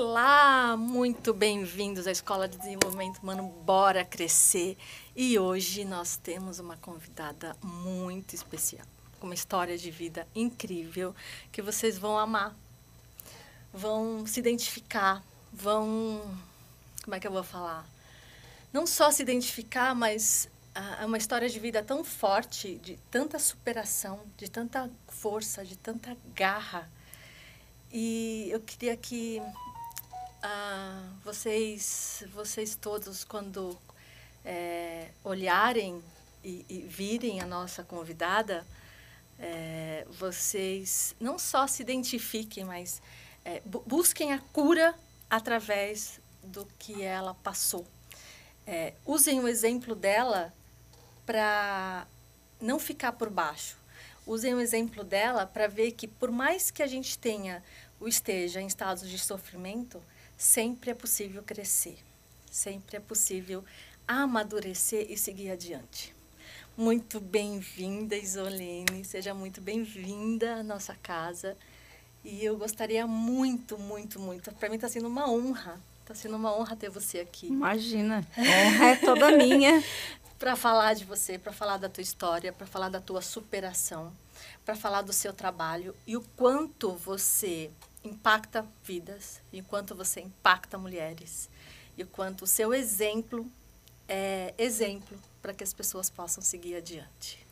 Olá, muito bem-vindos à Escola de Desenvolvimento Humano Bora Crescer. E hoje nós temos uma convidada muito especial, com uma história de vida incrível que vocês vão amar, vão se identificar, vão. Como é que eu vou falar? Não só se identificar, mas é uma história de vida tão forte, de tanta superação, de tanta força, de tanta garra. E eu queria que ah, vocês, vocês todos, quando é, olharem e, e, virem a nossa convidada, é, vocês não só se identifiquem, mas é, busquem a cura através do que ela passou. É, usem o exemplo dela para não ficar por baixo. Usem o exemplo dela para ver que, por mais que a gente tenha ou esteja em estados de sofrimento, sempre é possível crescer, sempre é possível amadurecer e seguir adiante. Muito bem-vinda, Isolene, seja muito bem-vinda à nossa casa. E eu gostaria muito, muito, muito. Para mim está sendo uma honra, está sendo uma honra ter você aqui. Imagina, honra é toda minha. para falar de você, para falar da tua história, para falar da tua superação, para falar do seu trabalho e o quanto você impacta vidas, enquanto você impacta mulheres, e o quanto o seu exemplo é exemplo para que as pessoas possam seguir adiante.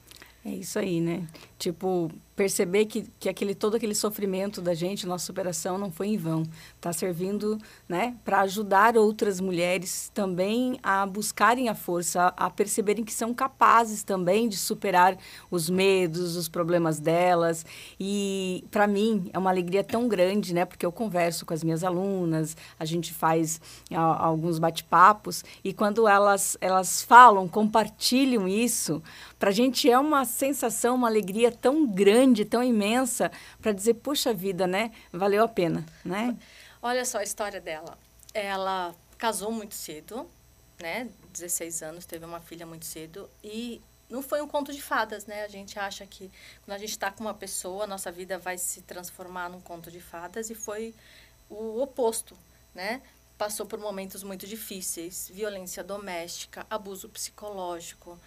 É isso aí, né? Tipo, perceber que, que aquele todo aquele sofrimento da gente, nossa superação não foi em vão. Está servindo, né, para ajudar outras mulheres também a buscarem a força, a, perceberem que são capazes também de superar os medos, os problemas delas. E para mim é uma alegria tão grande, né, porque eu converso com as minhas alunas, a gente faz a, alguns bate-papos e quando elas elas falam, compartilham isso, para a gente é uma sensação, uma alegria tão grande grande, tão imensa, para dizer, puxa vida, né? Valeu a pena, né? Olha só a história dela. Ela casou muito cedo, né? 16 anos, teve uma filha muito cedo e não foi um conto de fadas, né? A gente acha que quando a gente está com uma pessoa, a nossa vida vai se transformar num conto de fadas e foi o oposto, né? Passou por momentos muito difíceis, violência doméstica, abuso psicológico,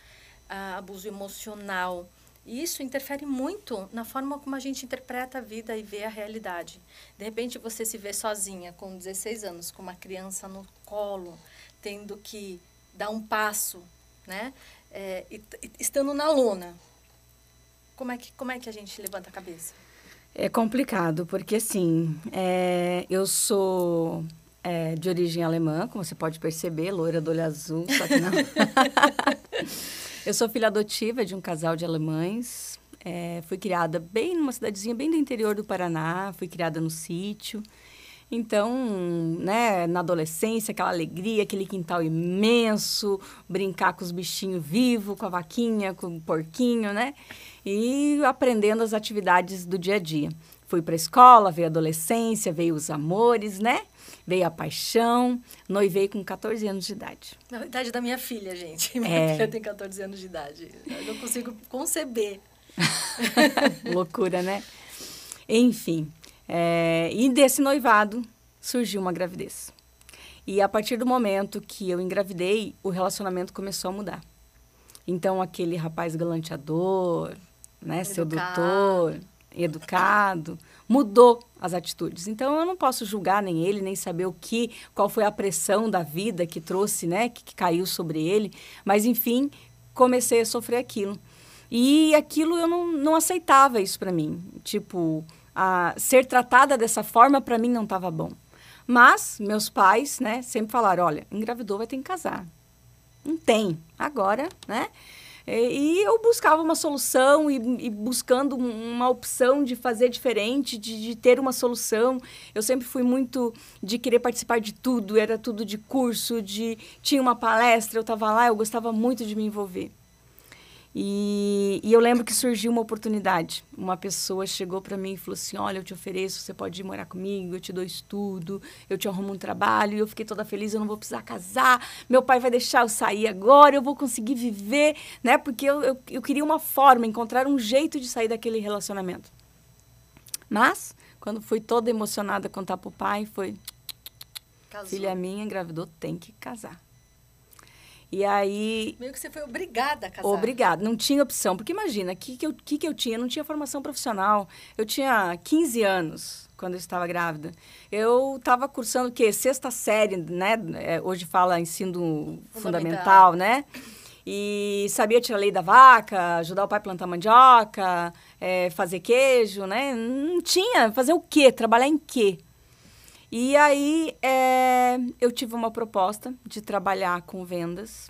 ah, abuso emocional. E isso interfere muito na forma como a gente interpreta a vida e vê a realidade. De repente você se vê sozinha com 16 anos, com uma criança no colo, tendo que dar um passo, né? É, e, estando na lona. Como é, que, como é que a gente levanta a cabeça? É complicado, porque assim, é, eu sou é, de origem alemã, como você pode perceber, loira do olho azul, só que não. Eu sou filha adotiva de um casal de alemães. É, fui criada bem numa cidadezinha bem do interior do Paraná. Fui criada no sítio. Então, né, na adolescência, aquela alegria, aquele quintal imenso, brincar com os bichinhos vivos, com a vaquinha, com o porquinho, né? E aprendendo as atividades do dia a dia. Fui para a escola, veio a adolescência, veio os amores, né? Veio a paixão, noivei com 14 anos de idade. Na idade da minha filha, gente. Minha é. filha tem 14 anos de idade. Eu não consigo conceber. Loucura, né? Enfim, é, e desse noivado surgiu uma gravidez. E a partir do momento que eu engravidei, o relacionamento começou a mudar. Então, aquele rapaz galanteador, né, Educado. sedutor, educado, mudou as atitudes. Então eu não posso julgar nem ele, nem saber o que, qual foi a pressão da vida que trouxe, né, que, que caiu sobre ele, mas enfim, comecei a sofrer aquilo. E aquilo eu não, não aceitava isso para mim. Tipo, a, ser tratada dessa forma para mim não estava bom. Mas meus pais, né, sempre falaram, olha, engravidou vai ter que casar. Não tem. Agora, né? E eu buscava uma solução e, e buscando uma opção de fazer diferente, de, de, ter uma solução. Eu sempre fui muito de querer participar de tudo, era tudo de curso, de tinha uma palestra, eu estava lá, eu gostava muito de me envolver. E, e, eu lembro que surgiu uma oportunidade. Uma pessoa chegou para mim e falou assim: Olha, eu te ofereço, você pode ir morar comigo, eu te dou estudo, eu te arrumo um trabalho. E eu fiquei toda feliz, eu não vou precisar casar, meu pai vai deixar eu sair agora, eu vou conseguir viver, né? Porque eu, eu, eu queria uma forma, encontrar um jeito de sair daquele relacionamento. Mas, quando fui toda emocionada contar para o pai, foi: Casou. Filha minha engravidou, tem que casar. E aí. Meio que você foi obrigada a casar. Obrigada, não tinha opção. Porque imagina, o que, que, eu, que, que eu tinha? Eu não tinha formação profissional. Eu tinha 15 anos quando eu estava grávida. Eu estava cursando o quê? Sexta série, né? É, hoje fala ensino fundamental, fundamental né? E sabia tirar lei da vaca, ajudar o pai a plantar mandioca, é, fazer queijo, né? Não tinha. Fazer o quê? Trabalhar em quê? E aí é, eu tive uma proposta de trabalhar com vendas.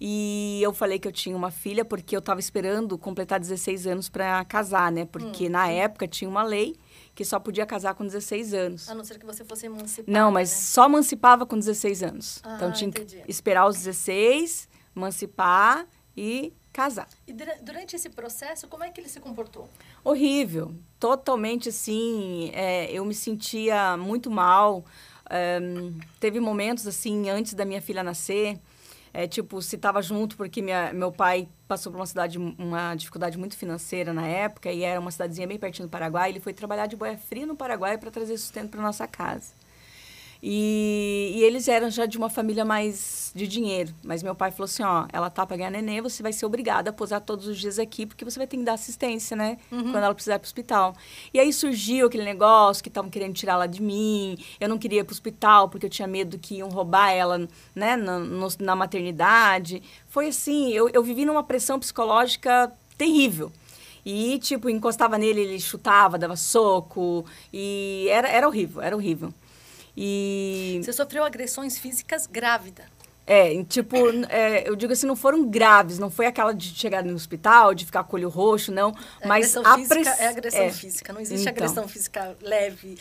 E eu falei que eu tinha uma filha porque eu estava esperando completar 16 anos para casar, né? Porque hum. na época tinha uma lei que só podia casar com 16 anos. A não ser que você fosse emancipada. Não, mas né? só emancipava com 16 anos. Ah, então tinha entendi. que esperar os 16, emancipar e casar. E durante esse processo, como é que ele se comportou? Horrível. Totalmente assim. É, eu me sentia muito mal. É, teve momentos assim, antes da minha filha nascer. É, tipo, se estava junto porque minha, meu pai passou por uma cidade, uma dificuldade muito financeira na época e era uma cidadezinha bem pertinho do Paraguai. Ele foi trabalhar de boia fria no Paraguai para trazer sustento para nossa casa. E, e, eles eram já de uma família mais de dinheiro. Mas meu pai falou assim: ó, ela tá para ganhar neném, você vai ser obrigada a posar todos os dias aqui, porque você vai ter que dar assistência, né? Uhum. Quando ela precisar ir pro hospital. E aí surgiu aquele negócio que estavam querendo tirar ela de mim. Eu não queria ir pro hospital porque eu tinha medo que iam roubar ela, né, na, no, na maternidade. Foi assim: eu, eu vivi numa pressão psicológica terrível. E, tipo, encostava nele, ele chutava, dava soco. E era, era horrível, era horrível. E... Você sofreu agressões físicas grávida. É, tipo, é, eu digo assim, não foram graves, não foi aquela de chegar no hospital, de ficar com o olho roxo, não. É, mas agressão a física press... é agressão é. física, não existe então. agressão física leve.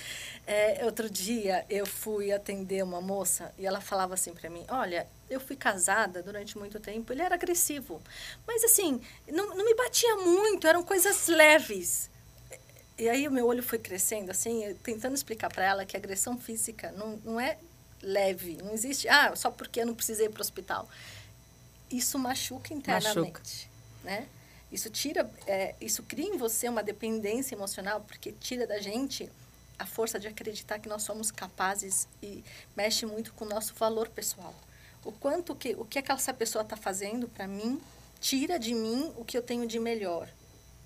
É, outro dia eu fui atender uma moça e ela falava assim para mim: Olha, eu fui casada durante muito tempo, ele era agressivo, mas assim, não, não me batia muito, eram coisas leves. E aí o meu olho foi crescendo, assim, tentando explicar para ela que agressão física não, não é leve, não existe, ah, só porque eu não precisei ir para o hospital. Isso machuca internamente, machuca. né? Isso tira, é, isso cria em você uma dependência emocional, porque tira da gente a força de acreditar que nós somos capazes e mexe muito com o nosso valor pessoal. O quanto que, o que essa pessoa está fazendo para mim, tira de mim o que eu tenho de melhor,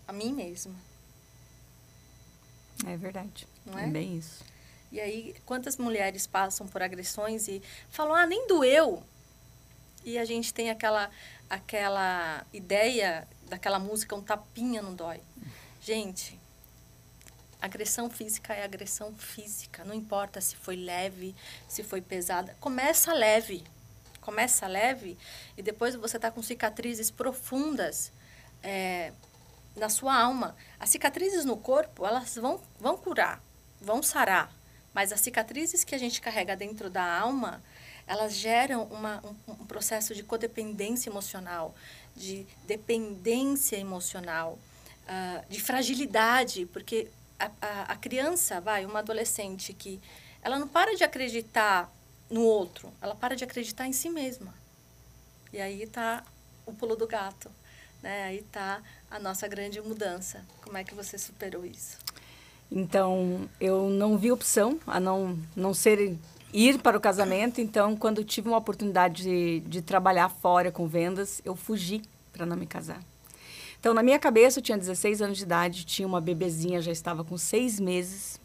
a mim mesma. É verdade. Não é? é bem isso. E aí, quantas mulheres passam por agressões e falam, ah, nem doeu. E a gente tem aquela, aquela ideia daquela música, um tapinha não dói. Gente, agressão física é agressão física. Não importa se foi leve, se foi pesada. Começa leve. Começa leve e depois você está com cicatrizes profundas. É, na sua alma. As cicatrizes no corpo, elas vão, vão curar, vão sarar. Mas as cicatrizes que a gente carrega dentro da alma, elas geram uma, um, um processo de codependência emocional, de dependência emocional, uh, de fragilidade, porque a, a, a criança, vai, uma adolescente que ela não para de acreditar no outro, ela para de acreditar em si mesma. E aí está o pulo do gato. Né? Aí está a nossa grande mudança. Como é que você superou isso? Então, eu não vi opção a não, não ser ir para o casamento. Então, quando tive uma oportunidade de, de trabalhar fora com vendas, eu fugi para não me casar. Então, na minha cabeça, eu tinha 16 anos de idade, tinha uma bebezinha, já estava com seis meses.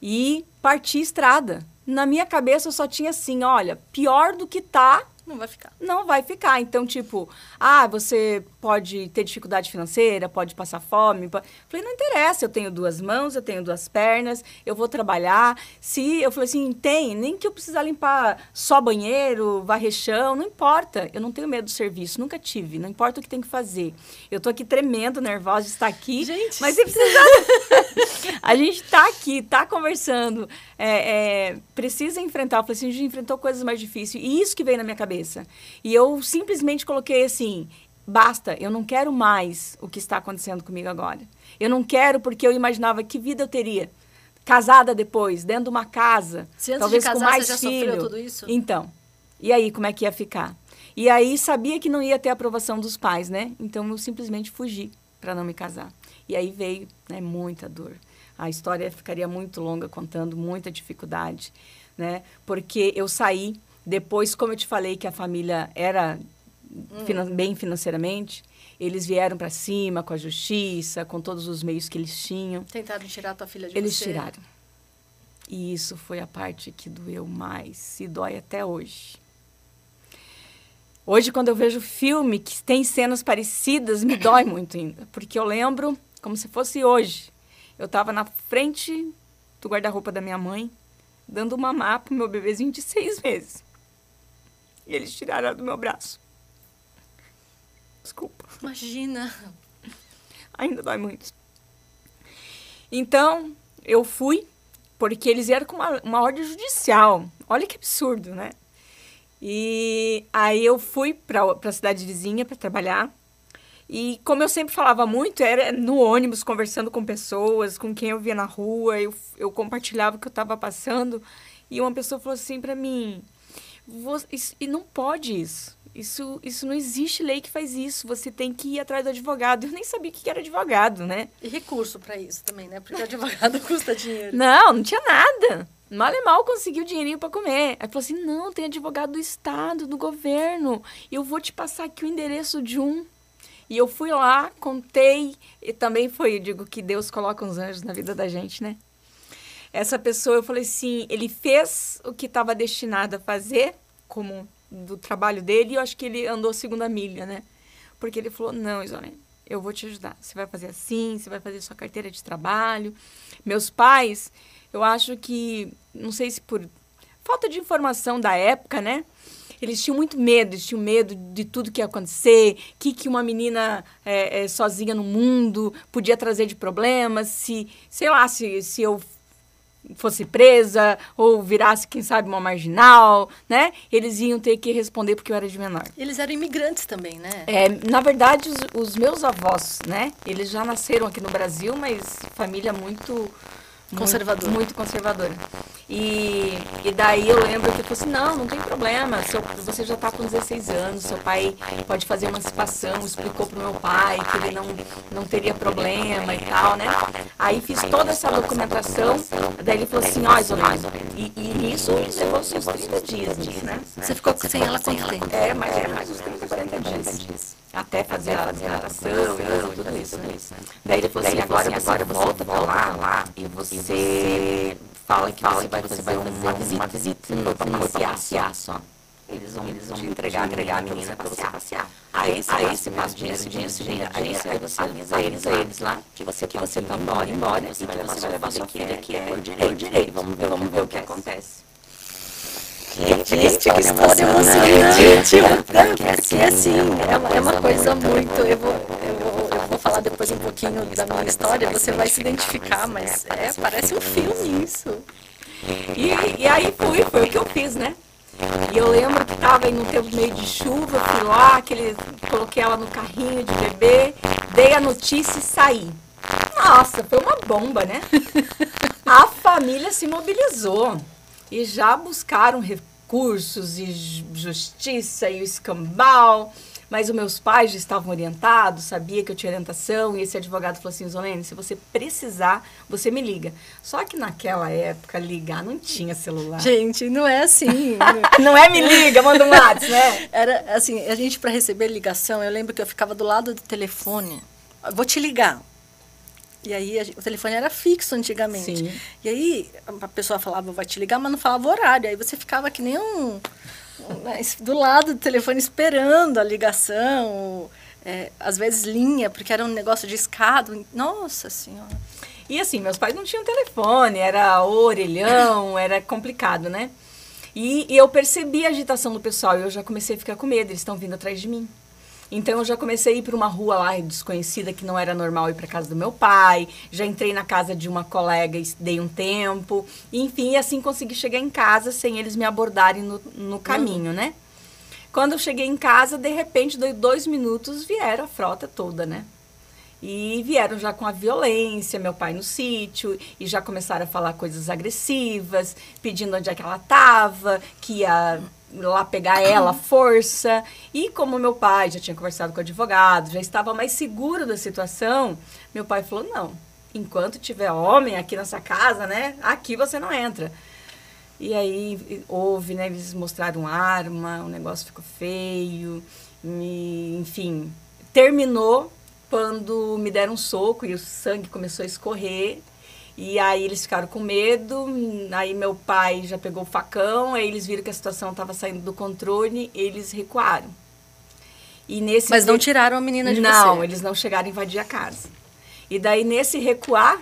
E parti estrada. Na minha cabeça, eu só tinha assim, olha, pior do que tá, não vai ficar. Não vai ficar. Então, tipo, ah, você pode ter dificuldade financeira, pode passar fome. Pode... Falei, não interessa, eu tenho duas mãos, eu tenho duas pernas, eu vou trabalhar. Se eu falei assim, tem, nem que eu precisar limpar só banheiro, varrer chão, não importa. Eu não tenho medo do serviço, nunca tive. Não importa o que tem que fazer. Eu tô aqui tremendo, nervosa de estar aqui. Gente, mas se precisar. a gente tá aqui, tá conversando. É, é, precisa enfrentar. Eu falei assim, a gente enfrentou coisas mais difíceis. E isso que veio na minha cabeça cabeça. E eu simplesmente coloquei assim: basta, eu não quero mais o que está acontecendo comigo agora. Eu não quero porque eu imaginava que vida eu teria. Casada depois, dentro de uma casa, Se antes talvez de casar, com mais você já filho. Sofreu tudo isso? Então, e aí como é que ia ficar? E aí sabia que não ia ter aprovação dos pais, né? Então eu simplesmente fugi para não me casar. E aí veio, né, muita dor. A história ficaria muito longa contando muita dificuldade, né? Porque eu saí depois, como eu te falei que a família era hum. bem financeiramente, eles vieram para cima com a justiça, com todos os meios que eles tinham. Tentaram tirar a tua filha de eles você. Eles tiraram. E isso foi a parte que doeu mais e dói até hoje. Hoje, quando eu vejo filme que tem cenas parecidas, me dói muito ainda. Porque eu lembro como se fosse hoje. Eu estava na frente do guarda-roupa da minha mãe, dando uma mapa pro meu bebezinho de seis meses. E eles tiraram ela do meu braço. Desculpa. Imagina. Ainda dói muito. Então, eu fui, porque eles vieram com uma, uma ordem judicial. Olha que absurdo, né? E aí eu fui para a cidade vizinha para trabalhar. E como eu sempre falava muito, era no ônibus, conversando com pessoas, com quem eu via na rua, eu, eu compartilhava o que eu estava passando. E uma pessoa falou assim para mim: e não pode isso. Isso, isso não existe lei que faz isso. Você tem que ir atrás do advogado. Eu nem sabia o que era advogado, né? E recurso para isso também, né? Porque advogado custa dinheiro. Não, não tinha nada. Mal e mal conseguiu dinheirinho para comer. Aí falou assim: não, tem advogado do Estado, do governo. Eu vou te passar aqui o endereço de um. E eu fui lá, contei. E também foi, eu digo que Deus coloca uns anjos na vida da gente, né? Essa pessoa, eu falei assim: ele fez o que estava destinado a fazer, como do trabalho dele, e eu acho que ele andou segunda milha, né? Porque ele falou: não, Isolene, eu vou te ajudar. Você vai fazer assim, você vai fazer sua carteira de trabalho. Meus pais eu acho que, não sei se por falta de informação da época, né? Eles tinham muito medo, eles tinham medo de tudo que ia acontecer, o que, que uma menina é, é, sozinha no mundo podia trazer de problemas, se, sei lá, se, se eu fosse presa ou virasse, quem sabe, uma marginal, né? Eles iam ter que responder porque eu era de menor. Eles eram imigrantes também, né? É, na verdade, os, os meus avós, né? Eles já nasceram aqui no Brasil, mas família muito Conservadora. Muito, muito conservadora. E, e daí eu lembro que eu falei assim, não, não tem problema, seu, você já está com 16 anos, seu pai pode fazer emancipação, explicou pro meu pai que ele não, não teria problema e tal, né? Aí fiz toda essa documentação, daí ele falou assim, ó, oh, Isolene, e, e nisso levou seus 30 dias, né? Você ficou sem ela quanto tempo? É, mas é mais uns 30, 40 dias até fazer a natação e tudo isso, né? Daí ele falou assim, agora, agora você volta pra lá, lá e você fala que fala você vai fazer uma visita, visita para passear só. Eles vão, eles vão te entregar, entregar a menina para você passear. Aí, aí você passa dinheiro, dinheiro, dinheiro, dinheiro, aí você avisa eles, a eles lá que você que você tá embora, embora, e que você vai levar sua filha que é por direito. Vamos ver, vamos ver o que acontece. Que triste, que história emocionante. Assim, é uma, é uma coisa muito. Eu vou, eu, eu vou falar depois um pouquinho da minha história, você vai se identificar, mas é, parece um filme isso. E, e aí foi, foi o que eu fiz, né? E eu lembro que estava aí no tempo meio de chuva, fui lá, aquele, coloquei ela no carrinho de bebê, dei a notícia e saí. Nossa, foi uma bomba, né? A família se mobilizou e já buscaram recursos e justiça e o escambau. Mas os meus pais já estavam orientados, sabia que eu tinha orientação, e esse advogado falou assim, Zolene, se você precisar, você me liga. Só que naquela época, ligar não tinha celular. Gente, não é assim. não é me liga, manda um WhatsApp, né? Era assim, a gente para receber ligação, eu lembro que eu ficava do lado do telefone, vou te ligar. E aí o telefone era fixo antigamente. Sim. E aí a pessoa falava, vai te ligar, mas não falava horário. Aí você ficava que nem um, um do lado do telefone esperando a ligação. É, às vezes linha, porque era um negócio de escada. Nossa Senhora. E assim, meus pais não tinham telefone, era orelhão, era complicado, né? E, e eu percebi a agitação do pessoal e eu já comecei a ficar com medo, eles estão vindo atrás de mim. Então eu já comecei a ir para uma rua lá desconhecida que não era normal ir para casa do meu pai. Já entrei na casa de uma colega e dei um tempo. Enfim, assim consegui chegar em casa sem eles me abordarem no, no caminho, né? Quando eu cheguei em casa, de repente, dois minutos, vieram a frota toda, né? E vieram já com a violência, meu pai no sítio, e já começaram a falar coisas agressivas, pedindo onde é que ela estava, que ia lá pegar ela, força. E como meu pai já tinha conversado com o advogado, já estava mais seguro da situação, meu pai falou: não, enquanto tiver homem aqui nessa casa, né? Aqui você não entra. E aí houve, né? Eles mostraram arma, o negócio ficou feio, enfim, terminou quando me deram um soco e o sangue começou a escorrer. E aí eles ficaram com medo, aí meu pai já pegou o facão, aí eles viram que a situação estava saindo do controle, eles recuaram. E nesse Mas não tiraram a menina de não, você? Não, eles não chegaram a invadir a casa. E daí nesse recuar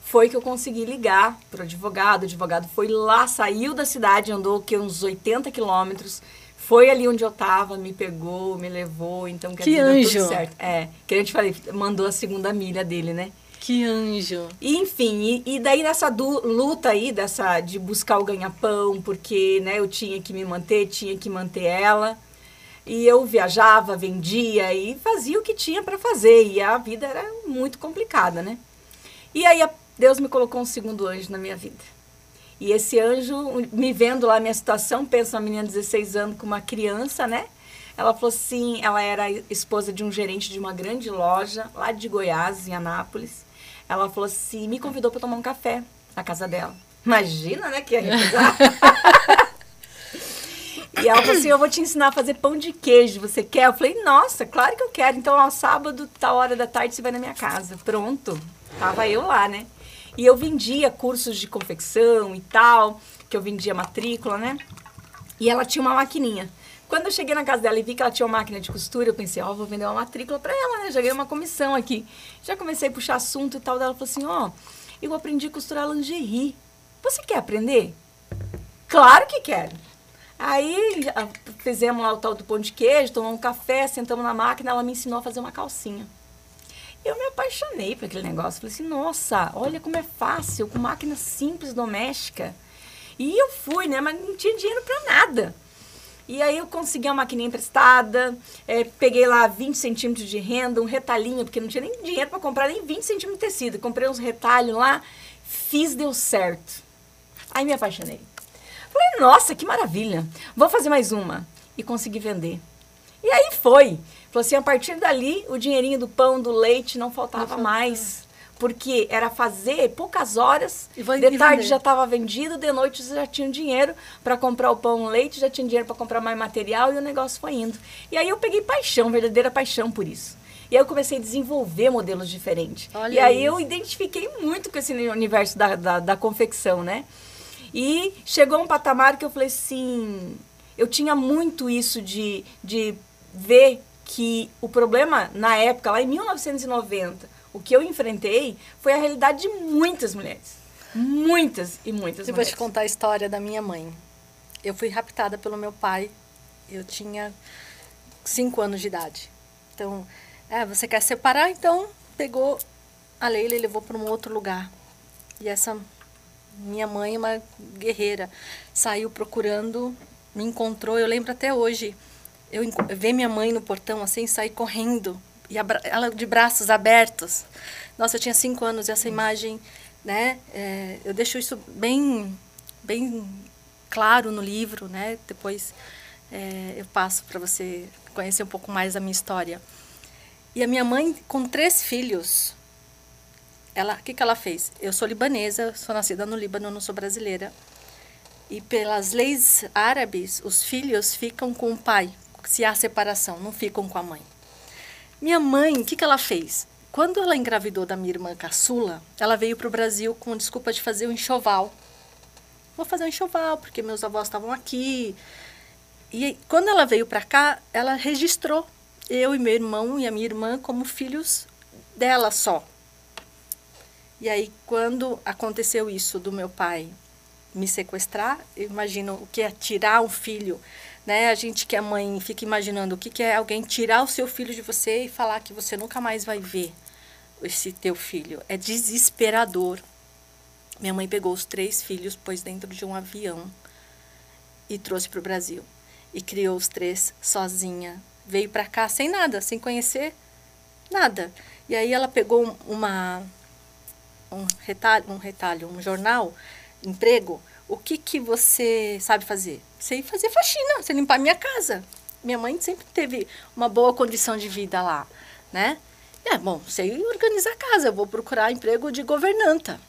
foi que eu consegui ligar para o advogado. O advogado foi lá, saiu da cidade, andou que uns 80 quilômetros, foi ali onde eu estava, me pegou, me levou, então quer que dizer, anjo. tudo certo. É, que a gente falei, mandou a segunda milha dele, né? Que anjo. E, enfim, e, e, daí nessa luta aí, dessa de buscar o ganha-pão, porque né, eu tinha que me manter, tinha que manter ela. E eu viajava, vendia e fazia o que tinha para fazer. E a vida era muito complicada, né? E aí Deus me colocou um segundo anjo na minha vida. E esse anjo, me vendo lá a minha situação, pensa uma menina de 16 anos com uma criança, né? Ela falou assim, ela era esposa de um gerente de uma grande loja lá de Goiás, em Anápolis. Ela falou assim, me convidou para tomar um café na casa dela. Imagina, né, que ia recusar. e ela falou assim, eu vou te ensinar a fazer pão de queijo, você quer? Eu falei, nossa, claro que eu quero. Então, ao sábado, tal hora da tarde, você vai na minha casa. Pronto. Tava eu lá, né? E eu vendia cursos de confecção e tal, que eu vendia matrícula, né? E ela tinha uma maquininha. Quando eu cheguei na casa dela e vi que ela tinha uma máquina de costura, eu pensei, ó, oh, vou vender uma matrícula para ela, né? Já ganhei uma comissão aqui. Já comecei a puxar assunto e tal. Ela falou assim, ó, oh, eu aprendi a costurar lingerie. Você quer aprender? Claro que quero. Aí fizemos lá o tal do pão de queijo, tomamos um café, sentamos na máquina, ela me ensinou a fazer uma calcinha. Eu me apaixonei por aquele negócio. Falei assim, nossa, olha como é fácil, com máquina simples, doméstica. E eu fui, né? Mas não tinha dinheiro para nada. E aí eu consegui uma maquininha emprestada, é, peguei lá 20 centímetros de renda, um retalhinho, porque não tinha nem dinheiro para comprar nem 20 centímetros de tecido. Comprei uns retalhos lá, fiz, deu certo. Aí me apaixonei. Falei, nossa, que maravilha, vou fazer mais uma. E consegui vender. E aí foi. Falou assim, a partir dali, o dinheirinho do pão, do leite não faltava não mais porque era fazer poucas horas, de tarde já estava vendido, de noite já tinha dinheiro para comprar o pão, o leite, já tinha dinheiro para comprar mais material e o negócio foi indo. E aí eu peguei paixão, verdadeira paixão por isso. E aí eu comecei a desenvolver modelos diferentes. Olha e aí isso. eu identifiquei muito com esse universo da, da, da confecção, né? E chegou um patamar que eu falei assim, eu tinha muito isso de, de ver que o problema na época, lá em 1990, o que eu enfrentei foi a realidade de muitas mulheres. Muitas e muitas eu mulheres. vou te contar a história da minha mãe. Eu fui raptada pelo meu pai. Eu tinha cinco anos de idade. Então, é, você quer separar? Então, pegou a Leila e levou para um outro lugar. E essa minha mãe, uma guerreira, saiu procurando, me encontrou. Eu lembro até hoje. Eu ver minha mãe no portão assim, sair correndo e ela de braços abertos. Nossa, eu tinha cinco anos e essa imagem, né? É, eu deixo isso bem, bem claro no livro, né? Depois é, eu passo para você conhecer um pouco mais da minha história. E a minha mãe, com três filhos, ela, o que, que ela fez? Eu sou libanesa, sou nascida no Líbano, não sou brasileira. E pelas leis árabes, os filhos ficam com o pai, se há separação, não ficam com a mãe. Minha mãe, o que, que ela fez? Quando ela engravidou da minha irmã caçula, ela veio para o Brasil com desculpa de fazer um enxoval. Vou fazer um enxoval, porque meus avós estavam aqui. E quando ela veio para cá, ela registrou eu e meu irmão e a minha irmã como filhos dela só. E aí, quando aconteceu isso do meu pai me sequestrar, eu imagino o que é tirar um filho né? A gente que é mãe fica imaginando o que, que é alguém tirar o seu filho de você e falar que você nunca mais vai ver esse teu filho. É desesperador. Minha mãe pegou os três filhos, pôs dentro de um avião e trouxe para o Brasil. E criou os três sozinha. Veio para cá sem nada, sem conhecer nada. E aí ela pegou uma um retalho, um retalho, um jornal, emprego, o que, que você sabe fazer? Sei fazer faxina, sei limpar minha casa. Minha mãe sempre teve uma boa condição de vida lá, né? É, bom, sei organizar a casa, vou procurar emprego de governanta.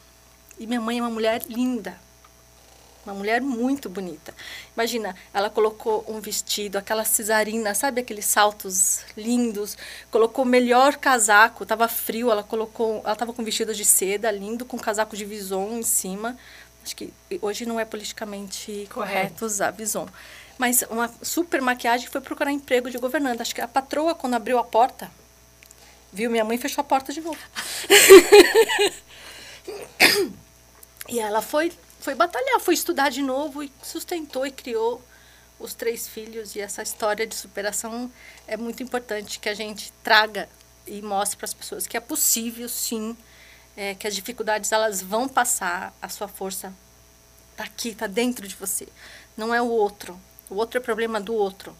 E minha mãe é uma mulher linda, uma mulher muito bonita. Imagina, ela colocou um vestido, aquela cesarina, sabe aqueles saltos lindos? Colocou o melhor casaco, estava frio, ela colocou, ela estava com vestido de seda lindo, com casaco de vison em cima. Acho que hoje não é politicamente correto, correto usar vison. Mas uma super maquiagem foi procurar emprego de governanta. Acho que a patroa, quando abriu a porta, viu minha mãe fechou a porta de novo. e ela foi foi batalhar, foi estudar de novo e sustentou e criou os três filhos. E essa história de superação é muito importante que a gente traga e mostre para as pessoas que é possível, sim, é, que as dificuldades elas vão passar, a sua força está aqui, está dentro de você. Não é o outro. O outro é problema do outro.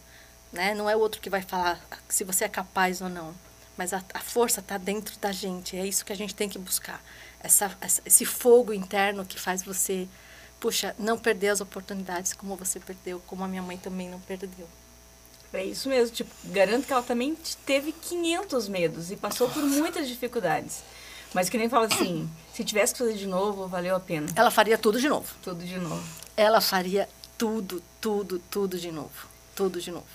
Né? Não é o outro que vai falar se você é capaz ou não. Mas a, a força está dentro da gente. É isso que a gente tem que buscar essa, esse fogo interno que faz você, puxa, não perder as oportunidades como você perdeu, como a minha mãe também não perdeu. É isso mesmo, tipo, garanto que ela também teve 500 medos e passou por muitas dificuldades. Mas que nem fala assim, se tivesse que fazer de novo, valeu a pena. Ela faria tudo de novo. Tudo de novo. Ela faria tudo, tudo, tudo de novo. Tudo de novo.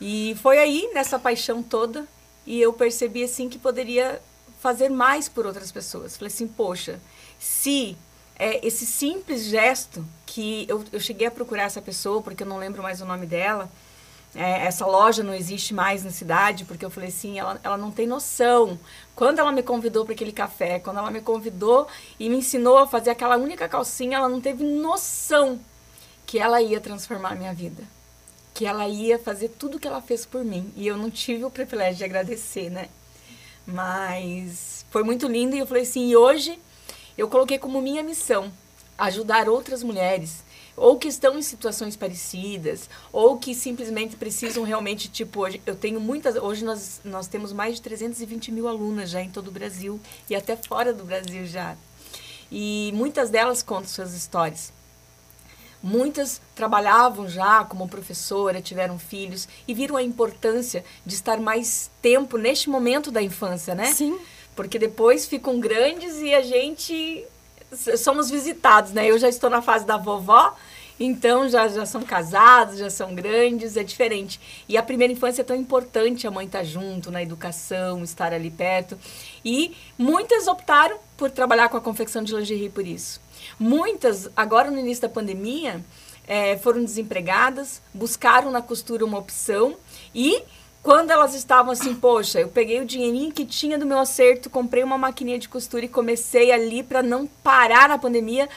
E foi aí, nessa paixão toda, e eu percebi assim que poderia fazer mais por outras pessoas. Falei assim, poxa, se é, esse simples gesto que eu, eu cheguei a procurar essa pessoa, porque eu não lembro mais o nome dela, é, essa loja não existe mais na cidade, porque eu falei assim, ela, ela não tem noção. Quando ela me convidou para aquele café, quando ela me convidou e me ensinou a fazer aquela única calcinha, ela não teve noção que ela ia transformar a minha vida. Que ela ia fazer tudo que ela fez por mim. E eu não tive o privilégio de agradecer, né? Mas foi muito lindo e eu falei assim, e hoje eu coloquei como minha missão ajudar outras mulheres ou que estão em situações parecidas, ou que simplesmente precisam realmente, tipo, hoje eu tenho muitas, hoje nós, nós temos mais de 320 mil alunas já em todo o Brasil, e até fora do Brasil já. E muitas delas contam suas histórias. Muitas trabalhavam já como professora, tiveram filhos e viram a importância de estar mais tempo neste momento da infância, né? Sim. Porque depois ficam grandes e a gente somos visitados, né? Eu já estou na fase da vovó, então já, já são casados, já são grandes, é diferente. E a primeira infância é tão importante, a mãe estar tá junto na educação, estar ali perto. E muitas optaram por trabalhar com a confecção de lingerie por isso. Muitas, agora no início da pandemia, é, foram desempregadas, buscaram na costura uma opção e quando elas estavam assim, poxa, eu peguei o dinheirinho que tinha do meu acerto, comprei uma maquininha de costura e comecei ali para não parar na pandemia.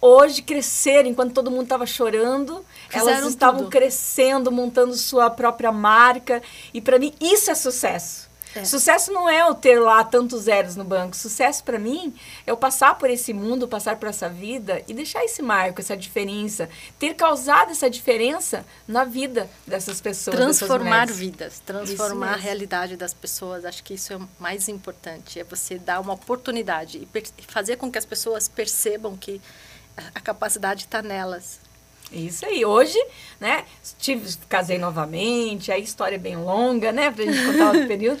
Hoje crescer, enquanto todo mundo estava chorando, Fizeram elas estavam tudo. crescendo, montando sua própria marca. E para mim isso é sucesso. É. Sucesso não é eu ter lá tantos zeros no banco. Sucesso para mim é eu passar por esse mundo, passar por essa vida e deixar esse marco, essa diferença, ter causado essa diferença na vida dessas pessoas. Transformar vidas, transformar a realidade das pessoas. Acho que isso é o mais importante. É você dar uma oportunidade e fazer com que as pessoas percebam que a capacidade está nelas. Isso aí. Hoje, né, tive, casei novamente, a história é bem longa, né, pra gente contar outro período.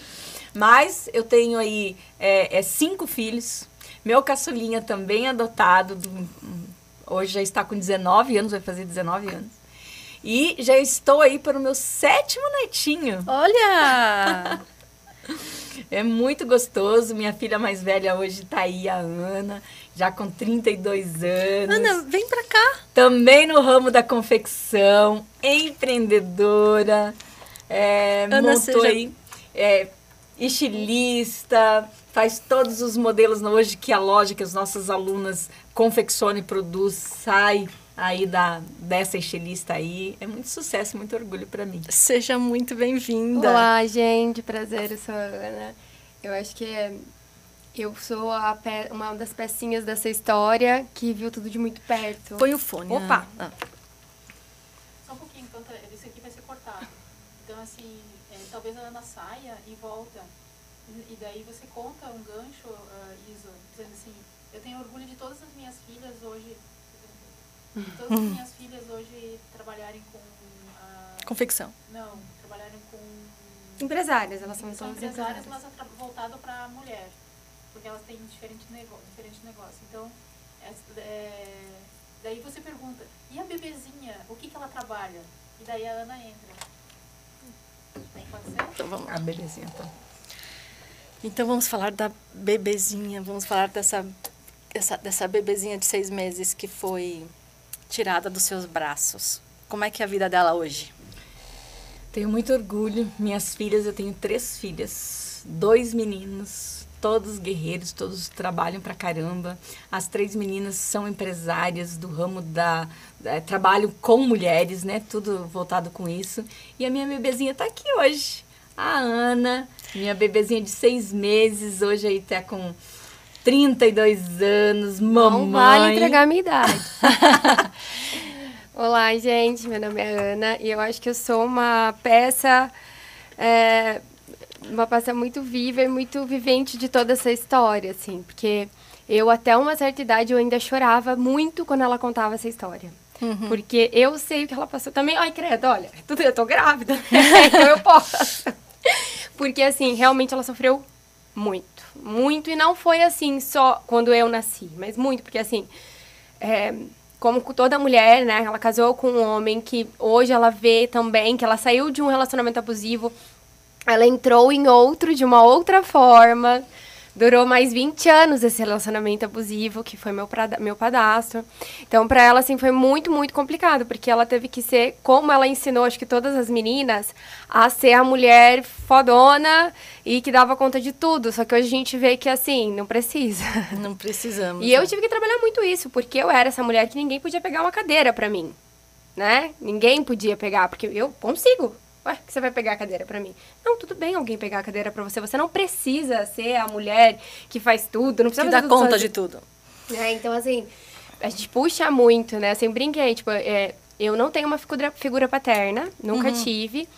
Mas eu tenho aí é, é, cinco filhos. Meu caçulinha também adotado, do, hoje já está com 19 anos, vai fazer 19 anos. E já estou aí para o meu sétimo netinho. Olha! é muito gostoso. Minha filha mais velha hoje está aí, a Ana, já com 32 anos. Ana, vem para cá. Também no ramo da confecção, empreendedora. É, Ana, montou seja... aí. É, estilista, faz todos os modelos hoje que a loja que as nossas alunas confecciona e produz sai aí da dessa estilista aí. É muito sucesso, muito orgulho para mim. Seja muito bem-vinda. Olá, gente, prazer, eu sou a Ana. Eu acho que é, eu sou pe, uma das pecinhas dessa história que viu tudo de muito perto. Põe o fone. Opa. Ah. Só um pouquinho, então esse aqui vai ser cortado. Então assim, é, talvez a Ana saia e volta. E daí você conta um gancho, uh, Isa, dizendo assim, eu tenho orgulho de todas as minhas filhas hoje, todas as minhas filhas hoje trabalharem com... Uh, Confecção. Não, trabalharem com Empresárias, elas são, São empresárias, empresárias. mas atra- voltado para a mulher. Porque elas têm diferente, diferente negócio. Então, é- é, daí você pergunta, e a bebezinha, o que, que ela trabalha? E daí a Ana entra. Pode ser? Então vamos A belezinha, tá. Então vamos falar da bebezinha, vamos falar dessa, dessa, dessa bebezinha de seis meses que foi tirada dos seus braços. Como é que é a vida dela hoje? Tenho muito orgulho. Minhas filhas, eu tenho três filhas, dois meninos, todos guerreiros, todos trabalham pra caramba. As três meninas são empresárias do ramo da. é, trabalham com mulheres, né? Tudo voltado com isso. E a minha bebezinha tá aqui hoje. A Ana, minha bebezinha de seis meses, hoje aí tá com 32 anos, mamãe. Não vale entregar a minha idade. Olá, gente. Meu nome é Ana e eu acho que eu sou uma peça, é, uma peça muito viva e muito vivente de toda essa história, assim, porque eu até uma certa idade eu ainda chorava muito quando ela contava essa história. Porque eu sei o que ela passou também. Ai, credo, olha, tudo, eu tô grávida, né? então eu posso. Porque, assim, realmente ela sofreu muito, muito. E não foi assim só quando eu nasci, mas muito, porque, assim, é, como com toda mulher, né? Ela casou com um homem que hoje ela vê também que ela saiu de um relacionamento abusivo, ela entrou em outro de uma outra forma. Durou mais 20 anos esse relacionamento abusivo, que foi meu, prada- meu padastro. Então, pra ela, assim, foi muito, muito complicado, porque ela teve que ser, como ela ensinou, acho que todas as meninas, a ser a mulher fodona e que dava conta de tudo. Só que hoje a gente vê que, assim, não precisa. Não precisamos. E eu tive que trabalhar muito isso, porque eu era essa mulher que ninguém podia pegar uma cadeira pra mim, né? Ninguém podia pegar, porque eu consigo. Ué, que você vai pegar a cadeira pra mim? Não, tudo bem alguém pegar a cadeira pra você. Você não precisa ser a mulher que faz tudo, não precisa que dá tudo conta de tudo. É, então, assim, a gente puxa muito, né? Assim, brinquei, tipo, é, eu não tenho uma figura, figura paterna, nunca tive.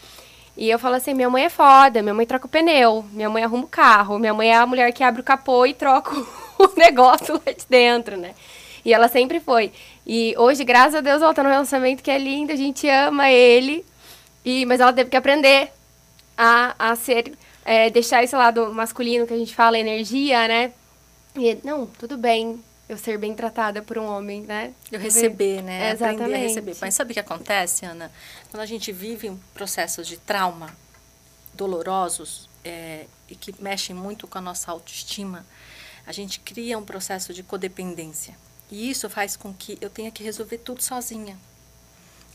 E eu falo assim, minha mãe é foda, minha mãe troca o pneu, minha mãe arruma o carro, minha mãe é a mulher que abre o capô e troca o negócio lá de dentro, né? E ela sempre foi. E hoje, graças a Deus, ela tá num relacionamento que é lindo, a gente ama ele. E, mas ela teve que aprender a, a ser, é, deixar esse lado masculino que a gente fala, energia, né? E, não, tudo bem eu ser bem tratada por um homem, né? Eu receber, né? Aprender a Exatamente. receber. Mas sabe o que acontece, Ana? Quando a gente vive processos de trauma dolorosos é, e que mexem muito com a nossa autoestima, a gente cria um processo de codependência. E isso faz com que eu tenha que resolver tudo sozinha.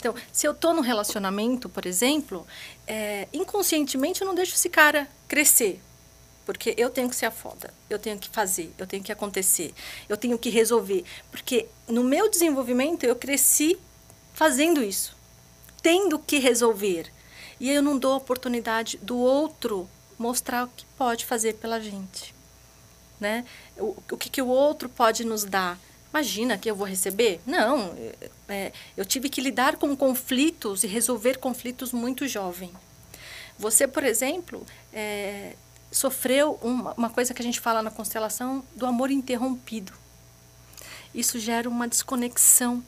Então, se eu estou num relacionamento, por exemplo, é, inconscientemente eu não deixo esse cara crescer. Porque eu tenho que ser a foda, eu tenho que fazer, eu tenho que acontecer, eu tenho que resolver. Porque no meu desenvolvimento eu cresci fazendo isso, tendo que resolver. E eu não dou a oportunidade do outro mostrar o que pode fazer pela gente. Né? O, o que, que o outro pode nos dar. Imagina que eu vou receber? Não, é, eu tive que lidar com conflitos e resolver conflitos muito jovem. Você, por exemplo, é, sofreu uma, uma coisa que a gente fala na constelação do amor interrompido. Isso gera uma desconexão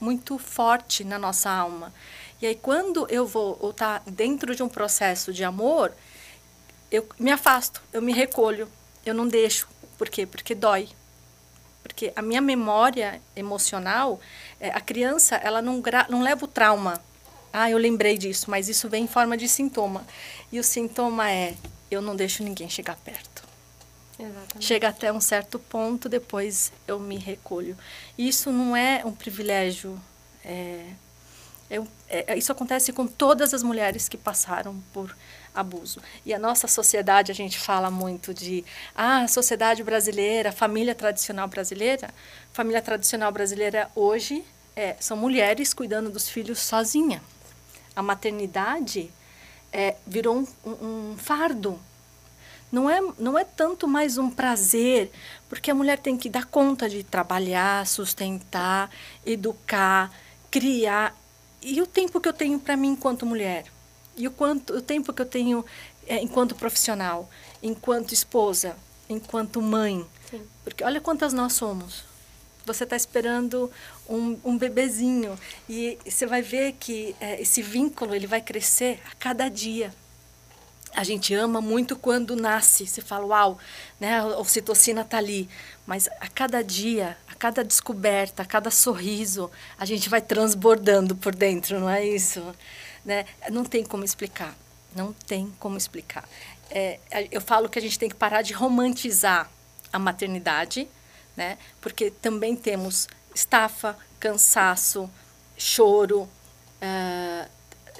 muito forte na nossa alma. E aí, quando eu vou estar dentro de um processo de amor, eu me afasto, eu me recolho, eu não deixo. Por quê? Porque dói. Porque a minha memória emocional, é, a criança, ela não, não leva o trauma. Ah, eu lembrei disso, mas isso vem em forma de sintoma. E o sintoma é: eu não deixo ninguém chegar perto. Exatamente. Chega até um certo ponto, depois eu me recolho. Isso não é um privilégio. É, é é- isso acontece com todas as mulheres que passaram por abuso. E a nossa sociedade, a gente fala muito de ah, sociedade brasileira, família tradicional brasileira. Família tradicional brasileira hoje é, são mulheres cuidando dos filhos sozinha. A maternidade é, virou um, um- um fardo não é, não é tanto mais um prazer, porque a mulher tem que dar conta de trabalhar, sustentar, educar, criar. E o tempo que eu tenho para mim enquanto mulher? E o, quanto, o tempo que eu tenho é, enquanto profissional, enquanto esposa, enquanto mãe? Sim. Porque olha quantas nós somos. Você está esperando um, um bebezinho e você vai ver que é, esse vínculo ele vai crescer a cada dia A gente ama muito quando nasce. Você fala, uau, né, a ocitocina está ali. Mas a cada dia, a cada descoberta, a cada sorriso, a gente vai transbordando por dentro, não é isso? Né? Não tem como explicar. Não tem como explicar. É, eu falo que a gente tem que parar de romantizar a maternidade, né? Porque também temos estafa, cansaço, choro. Uh,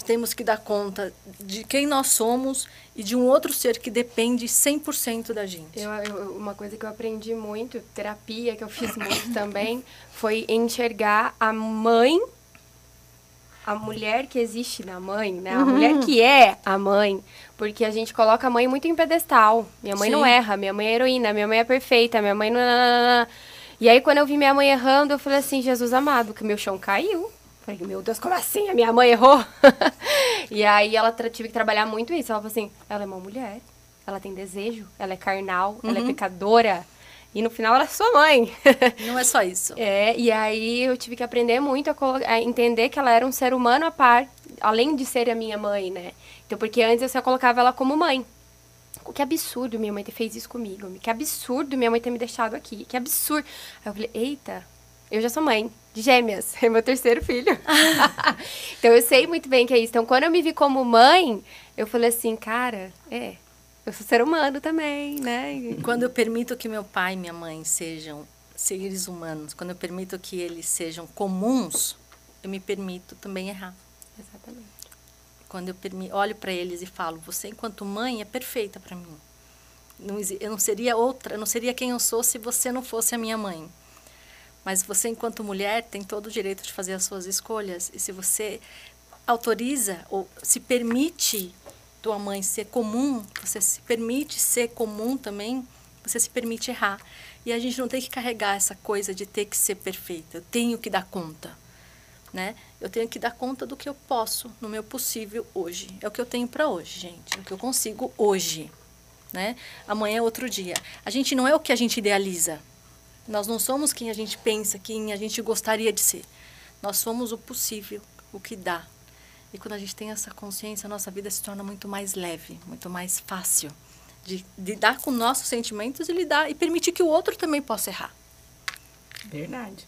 temos que dar conta de quem nós somos e de um outro ser que depende 100% da gente. Eu, eu, uma coisa que eu aprendi muito, terapia que eu fiz muito também, foi enxergar a mãe, a mulher que existe na mãe, né? A uhum. mulher que é a mãe, porque a gente coloca a mãe muito em pedestal. Minha mãe Sim. não erra, minha mãe é heroína, minha mãe é perfeita, minha mãe não... E aí, quando eu vi minha mãe errando, eu falei assim, Jesus amado, que meu chão caiu. Falei, meu Deus, como assim? A minha mãe errou? e aí ela tive que trabalhar muito isso. Ela falou assim, ela é uma mulher, ela tem desejo, ela é carnal, uhum. ela é uhum. pecadora. E no final ela é sua mãe. Não é só isso. É, e aí eu tive que aprender muito a, a, entender que ela era um ser humano a par, além de ser a minha mãe, né? Então, porque antes eu só colocava ela como mãe. Que absurdo minha mãe ter fez isso comigo. Que absurdo minha mãe ter me deixado aqui. Que absurdo. Aí eu falei, eita, eu já sou mãe de gêmeas, é meu terceiro filho. então eu sei muito bem que é isso. Então quando eu me vi como mãe, eu falei assim, cara, é, eu sou ser humano também, né? Quando eu permito que meu pai e minha mãe sejam seres humanos, quando eu permito que eles sejam comuns, eu me permito também errar. Exatamente. Quando eu olho para eles e falo, você enquanto mãe é perfeita para mim. Não, eu não seria outra, eu não seria quem eu sou se você não fosse a minha mãe. Mas você, enquanto mulher, tem todo o direito de fazer as suas escolhas. E se você autoriza ou se permite tua mãe ser comum, você se permite ser comum também, você se permite errar. E a gente não tem que carregar essa coisa de ter que ser perfeita. Eu tenho que dar conta. Né? Eu tenho que dar conta do que eu posso, no meu possível hoje. É o que eu tenho para hoje, gente. É o que eu consigo hoje. Né? Amanhã é outro dia. A gente não é o que a gente idealiza. Nós não somos quem a gente pensa, quem a gente gostaria de ser. Nós somos o possível, o que dá. E quando a gente tem essa consciência, a nossa vida se torna muito mais leve, muito mais fácil de lidar com nossos sentimentos e lidar e permitir que o outro também possa errar. Verdade.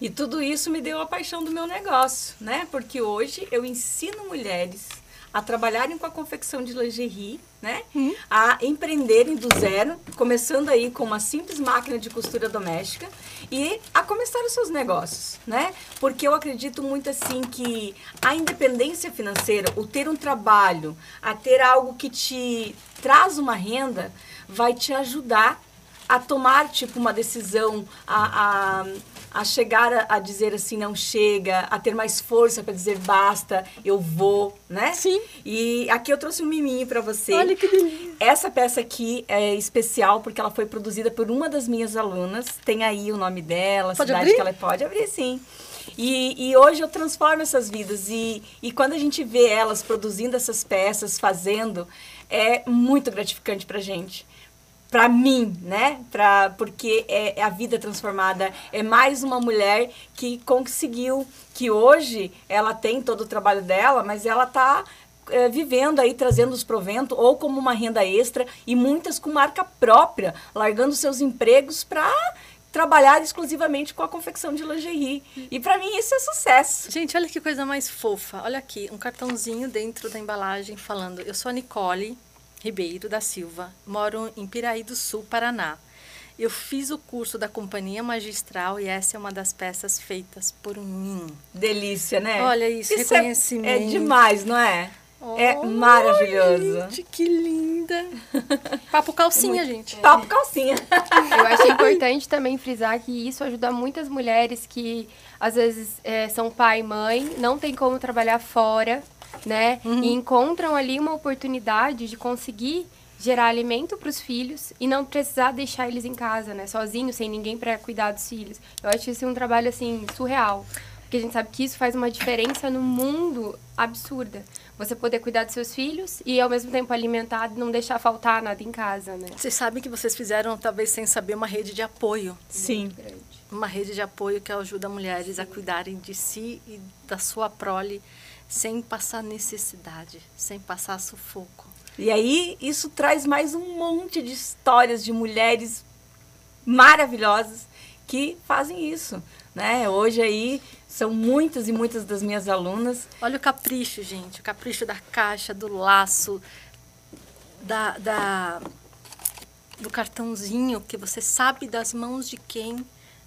E tudo isso me deu a paixão do meu negócio, né? Porque hoje eu ensino mulheres a trabalharem com a confecção de lingerie, né? Hum. A empreenderem do zero, começando aí com uma simples máquina de costura doméstica e a começar os seus negócios, né? Porque eu acredito muito assim que a independência financeira, o ter um trabalho, a ter algo que te traz uma renda, vai te ajudar a tomar tipo uma decisão, a, a a chegar a, a, dizer assim, não chega, a ter mais força para dizer basta, eu vou, né? Sim. E aqui eu trouxe um miminho para você. Olha que delícia. Essa peça aqui é especial porque ela foi produzida por uma das minhas alunas. Tem aí o nome dela, a pode cidade abrir? que ela pode abrir, sim. E, e, hoje eu transformo essas vidas. E, e quando a gente vê elas produzindo essas peças, fazendo, é muito gratificante pra gente para mim, né? Pra, porque é, é, a vida transformada. É mais uma mulher que conseguiu, que hoje ela tem todo o trabalho dela, mas ela está é, vivendo aí, trazendo os proventos, ou como uma renda extra, e muitas com marca própria, largando seus empregos para trabalhar exclusivamente com a confecção de lingerie. E para mim isso é sucesso. Gente, olha que coisa mais fofa. Olha aqui, um cartãozinho dentro da embalagem falando: "Eu sou a Nicole, Ribeiro da Silva, moro em Piraí do Sul, Paraná. Eu fiz o curso da Companhia Magistral e essa é uma das peças feitas por mim. Delícia, né? Olha isso, isso reconhecimento. É, é demais, não é? Oh, é maravilhoso. Gente, que linda. Papo calcinha, gente. Papo calcinha. Eu acho importante também frisar que isso ajuda muitas mulheres que às vezes é, são pai e mãe, não tem como trabalhar fora né? Uhum. E encontram ali uma oportunidade de conseguir gerar alimento para os filhos e não precisar deixar eles em casa, né? Sozinhos, sem ninguém para cuidar dos filhos. Eu acho isso um trabalho assim surreal, porque a gente sabe que isso faz uma diferença no mundo absurda. Você poder cuidar dos seus filhos e ao mesmo tempo alimentar, não deixar faltar nada em casa, né? Vocês sabem que vocês fizeram, talvez sem saber, uma rede de apoio. Sim. Uma rede de apoio que ajuda mulheres Sim. a cuidarem de si e da sua prole sem passar necessidade, sem passar sufoco. E aí isso traz mais um monte de histórias de mulheres maravilhosas que fazem isso, né? Hoje aí são muitas e muitas das minhas alunas. Olha o capricho, gente, o capricho da caixa, do laço, da, da do cartãozinho que você sabe das mãos de quem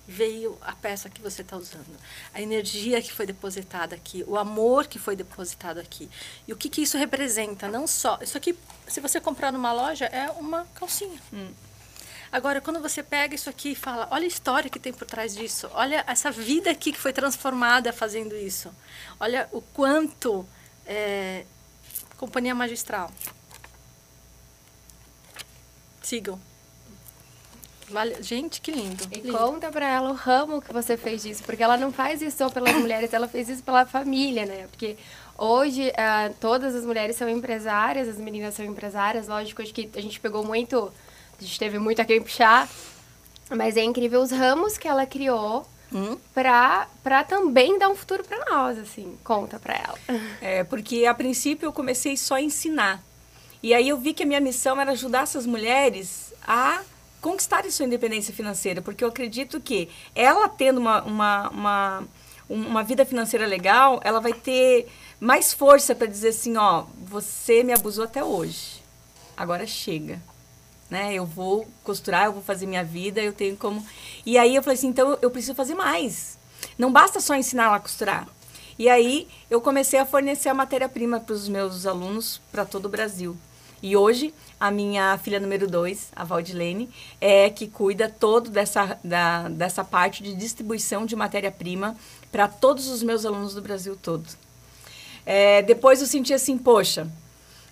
veio a peça que você está usando, a energia que foi depositada aqui, o amor que foi depositado aqui. E o que, que isso representa? Não só. Isso aqui, se você comprar numa loja, é uma calcinha. Hum. Agora, quando você pega isso aqui e fala, olha a história que tem por trás disso, olha essa vida aqui que foi transformada fazendo isso, olha o quanto é, companhia magistral. Sigam. Vale... Gente, que lindo. E lindo. conta pra ela o ramo que você fez disso, porque ela não faz isso só pelas mulheres, ela fez isso pela família, né? Porque hoje uh, todas as mulheres são empresárias, as meninas são empresárias, lógico, acho que a gente pegou muito, a gente teve muito a quem puxar, mas é incrível os ramos que ela criou hum? pra, pra também dar um futuro para nós, assim. Conta pra ela. É, porque a princípio eu comecei só a ensinar. E aí eu vi que a minha missão era ajudar essas mulheres a conquistarem sua independência financeira, porque eu acredito que ela tendo uma, uma, uma, uma vida financeira legal, ela vai ter mais força para dizer assim, ó, você me abusou até hoje, agora chega. Né? Eu vou costurar, eu vou fazer minha vida, eu tenho como... E aí eu falei assim, então eu preciso fazer mais. Não basta só ensinar ela a costurar. E aí eu comecei a fornecer a matéria-prima para os meus alunos para todo o Brasil. E hoje, a minha filha número 2, a Valdilene, é que cuida todo dessa, da, dessa parte de distribuição de matéria-prima para todos os meus alunos do Brasil todo. É, depois eu senti assim, poxa,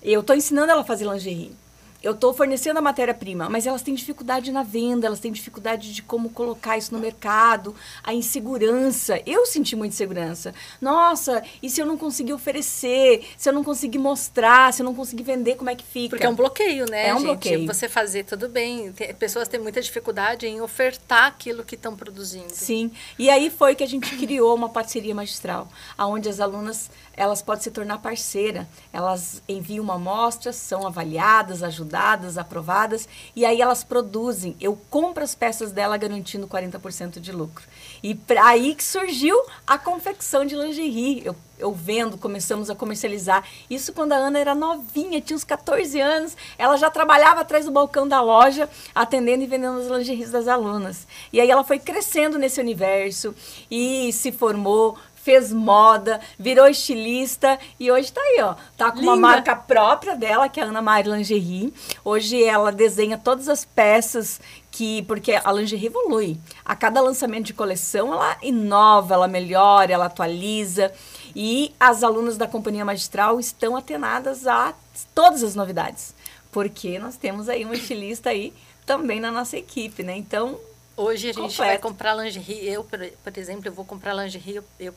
eu estou ensinando ela a fazer lingerie eu estou fornecendo a matéria-prima, mas elas têm dificuldade na venda, elas têm dificuldade de como colocar isso no mercado, a insegurança. Eu senti muita insegurança. Nossa, e se eu não conseguir oferecer, se eu não conseguir mostrar, se eu não conseguir vender, como é que fica? Porque é um bloqueio, né? É um gente? bloqueio. Você fazer tudo bem. Tem, pessoas têm muita dificuldade em ofertar aquilo que estão produzindo. Sim. E aí foi que a gente criou uma parceria magistral, aonde as alunas elas podem se tornar parceira. Elas enviam uma amostra, são avaliadas, ajudadas, aprovadas, e aí elas produzem. Eu compro as peças dela garantindo 40% de lucro. E aí que surgiu a confecção de lingerie. Eu, eu vendo, começamos a comercializar. Isso quando a Ana era novinha, tinha uns 14 anos. Ela já trabalhava atrás do balcão da loja, atendendo e vendendo as lingeries das alunas. E aí ela foi crescendo nesse universo e se formou, fez moda, virou estilista e hoje está aí, ó. Tá com Linda. uma marca própria dela, que é a Ana Maria Lingerie. Hoje ela desenha todas as peças que porque a lingerie evolui. A cada lançamento de coleção, ela inova, ela melhora, ela atualiza. E as alunas da Companhia Magistral estão atenadas a todas as novidades. Porque nós temos aí um estilista aí também na nossa equipe, né? Então, Hoje a gente completo. vai comprar lingerie. Eu, por, por, exemplo, eu vou comprar lingerie, eu, eu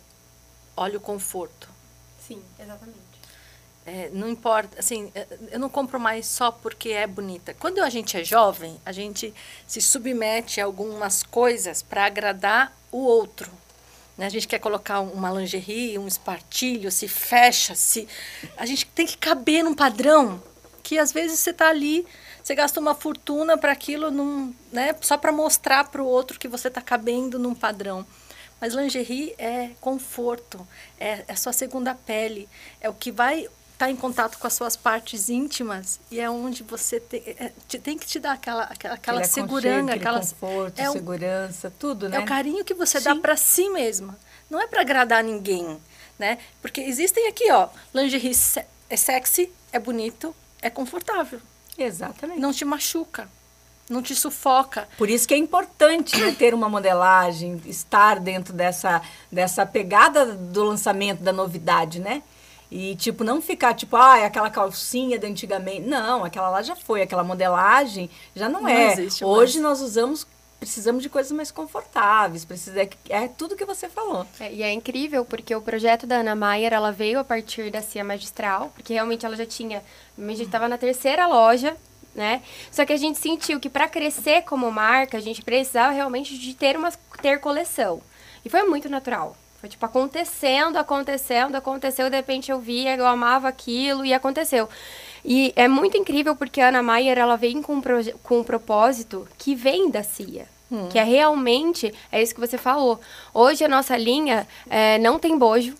olha o conforto. Sim, exatamente. É, não importa, assim, é, eu não compro mais só porque é bonita. Quando a gente é jovem, a gente se submete a algumas coisas para agradar o outro. Né? A gente quer colocar uma lingerie, um espartilho, se fecha, se a gente tem que caber num padrão que às vezes você está ali, você gasta uma fortuna para aquilo, num, né? só para mostrar para o outro que você está cabendo num padrão. Mas lingerie é conforto, é, é a sua segunda pele, é o que vai estar tá em contato com as suas partes íntimas e é onde você tem, é, tem que te dar aquela, aquela, aquela segurança, aquela conforto, é segurança, tudo, né? É o carinho que você Sim. dá para si mesma. Não é para agradar ninguém, né? Porque existem aqui, ó, lingerie é sexy, é bonito, é confortável. Exatamente. Não te machuca não te sufoca. Por isso que é importante né, ter uma modelagem, estar dentro dessa, dessa pegada do lançamento, da novidade, né? E, tipo, não ficar, tipo, ah, é aquela calcinha de antigamente. Não, aquela lá já foi, aquela modelagem já não, não é. Hoje mais. nós usamos, precisamos de coisas mais confortáveis, precisa, é, é tudo que você falou. É, e é incrível, porque o projeto da Ana Maier, ela veio a partir da CIA Magistral, porque realmente ela já tinha, a gente estava na terceira loja, né? Só que a gente sentiu que para crescer como marca, a gente precisava realmente de ter uma ter coleção. E foi muito natural. Foi tipo acontecendo, acontecendo, aconteceu, de repente eu via, eu amava aquilo e aconteceu. E é muito incrível porque a Ana Maier, ela vem com um, com um propósito que vem da CIA. Hum. Que é realmente, é isso que você falou. Hoje a nossa linha é, não tem bojo,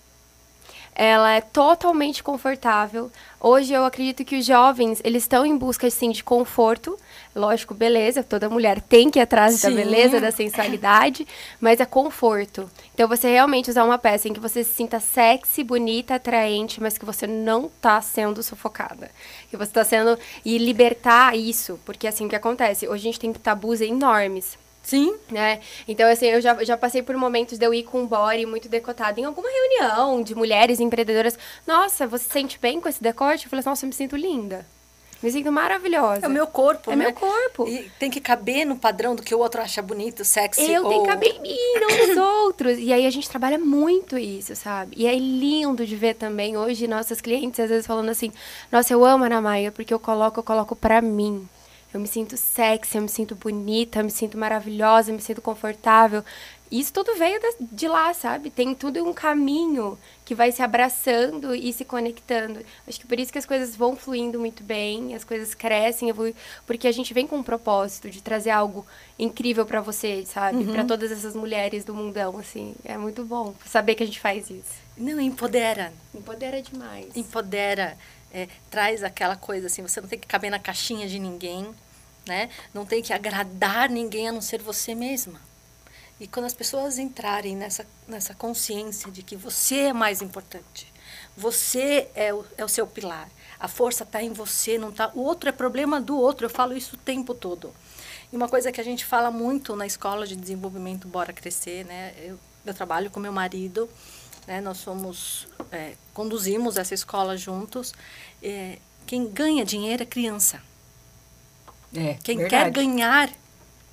ela é totalmente confortável. Hoje eu acredito que os jovens, eles estão em busca, sim, de conforto. Lógico, beleza, toda mulher tem que ir atrás sim. da beleza, da sensualidade, mas é conforto. Então, você realmente usar uma peça em que você se sinta sexy, bonita, atraente, mas que você não está sendo sufocada. Que você está sendo... E libertar isso, porque assim, o que acontece? Hoje a gente tem tabus enormes Sim. Né? Então, assim, eu já, já passei por momentos de eu ir com um body muito decotado em alguma reunião de mulheres empreendedoras. Nossa, você se sente bem com esse decote? Eu falei assim, nossa, eu me sinto linda. Me sinto maravilhosa. É o meu corpo, É né? meu corpo. E tem que caber no padrão do que o outro acha bonito, sexy Eu ou... tenho que caber em mim, não nos outros. E aí a gente trabalha muito isso, sabe? E é lindo de ver também hoje nossas clientes às vezes falando assim: "Nossa, eu amo a Ana Maia porque eu coloco, eu coloco para mim". Eu me sinto sexy, eu me sinto bonita, eu me sinto maravilhosa, eu me sinto confortável. Isso tudo veio de lá, sabe? Tem tudo um caminho que vai se abraçando e se conectando. Acho que por isso que as coisas vão fluindo muito bem, as coisas crescem, porque a gente vem com um propósito de trazer algo incrível para você, sabe? Uhum. Para todas essas mulheres do mundão, assim. É muito bom saber que a gente faz isso. Não, empodera. Empodera demais. Empodera é, traz aquela coisa assim, você não tem que caber na caixinha de ninguém, né? Não tem que agradar ninguém a não ser você mesma. E quando as pessoas entrarem nessa, nessa consciência de que você é mais importante, você é o, é o seu pilar, a força está em você, não tá. O outro é problema do outro. Eu falo isso o tempo todo. E uma coisa que a gente fala muito na escola de desenvolvimento Bora Crescer, né? Eu, eu trabalho com meu marido né? Nós somos, é, conduzimos essa escola juntos. É, quem ganha dinheiro é criança. É, quem verdade. quer ganhar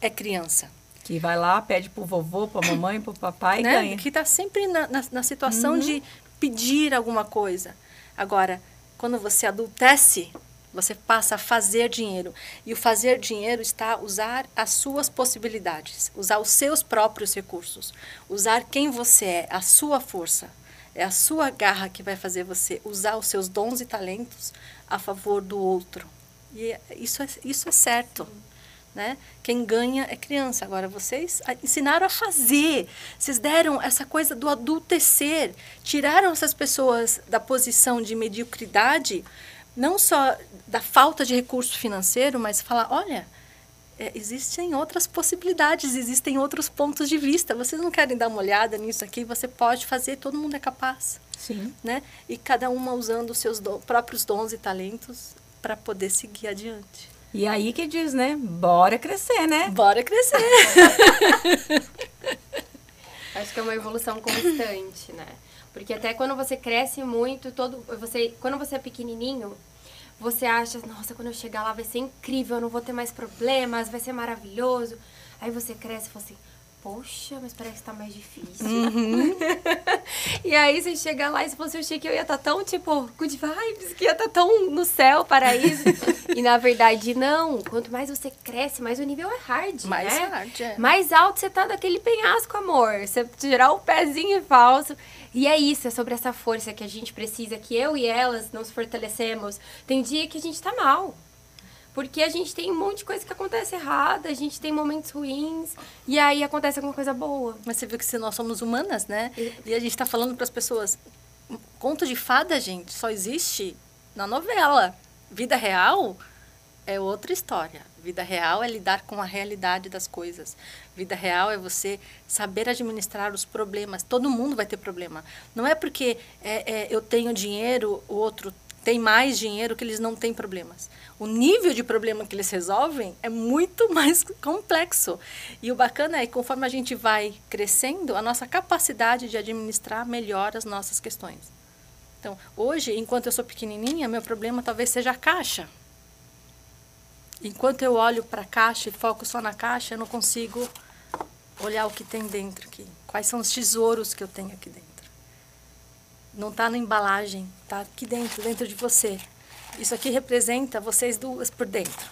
é criança. Que vai lá, pede pro vovô, pra mamãe, pro papai né? e ganha. Que está sempre na, na, na situação uhum. de pedir alguma coisa. Agora, quando você adultece, você passa a fazer dinheiro. E o fazer dinheiro está usar as suas possibilidades, usar os seus próprios recursos, usar quem você é, a sua força. É a sua garra que vai fazer você usar os seus dons e talentos a favor do outro. E isso é, isso é certo. Né? Quem ganha é criança. Agora, vocês ensinaram a fazer. Vocês deram essa coisa do adultecer. Tiraram essas pessoas da posição de mediocridade não só da falta de recurso financeiro, mas falar, olha, é, existem outras possibilidades, existem outros pontos de vista. Vocês não querem dar uma olhada nisso aqui? Você pode fazer, todo mundo é capaz. Sim. Né? E cada uma usando os seus do, próprios dons e talentos para poder seguir adiante. E aí que diz, né? Bora crescer, né? Bora crescer. Acho que é uma evolução constante, né? Porque até quando você cresce muito, todo você, quando você é pequenininho, você acha, nossa, quando eu chegar lá vai ser incrível, eu não vou ter mais problemas, vai ser maravilhoso. Aí você cresce e fala assim, poxa, mas parece que tá mais difícil. Uhum. e aí você chega lá e você fala assim, eu achei que eu ia estar tá tão, tipo, good vibes, que ia estar tá tão no céu, paraíso. e na verdade, não. Quanto mais você cresce, mais o nível é hard, mais né? hard, é. Mais alto você tá daquele penhasco, amor. Você tirar o pezinho falso. E é isso, é sobre essa força que a gente precisa, que eu e elas nos fortalecemos. Tem dia que a gente tá mal. Porque a gente tem um monte de coisa que acontece errada, a gente tem momentos ruins, e aí acontece alguma coisa boa. Mas você viu que se nós somos humanas, né? E a gente está falando para as pessoas, conto de fada, gente, só existe na novela. Vida real é outra história. Vida real é lidar com a realidade das coisas. Vida real é você saber administrar os problemas. Todo mundo vai ter problema. Não é porque é, é, eu tenho dinheiro, o outro tem mais dinheiro que eles não têm problemas. O nível de problema que eles resolvem é muito mais complexo. E o bacana é que conforme a gente vai crescendo, a nossa capacidade de administrar melhora as nossas questões. Então, hoje, enquanto eu sou pequenininha, meu problema talvez seja a caixa. Enquanto eu olho para a caixa e foco só na caixa, eu não consigo olhar o que tem dentro aqui. Quais são os tesouros que eu tenho aqui dentro. Não está na embalagem, está aqui dentro, dentro de você. Isso aqui representa vocês duas por dentro.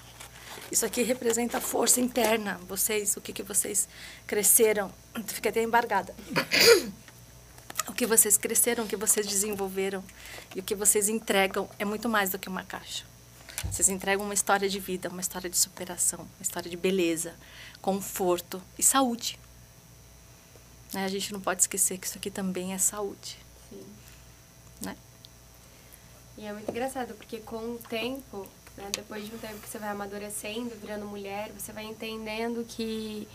Isso aqui representa a força interna, vocês, o que, que vocês cresceram. Fiquei até embargada. o que vocês cresceram, o que vocês desenvolveram e o que vocês entregam é muito mais do que uma caixa. Vocês entregam uma história de vida, uma história de superação, uma história de beleza, conforto e saúde. Né? A gente não pode esquecer que isso aqui também é saúde. Sim. Né? E é muito engraçado, porque com o tempo, né, depois de um tempo que você vai amadurecendo, virando mulher, você vai entendendo que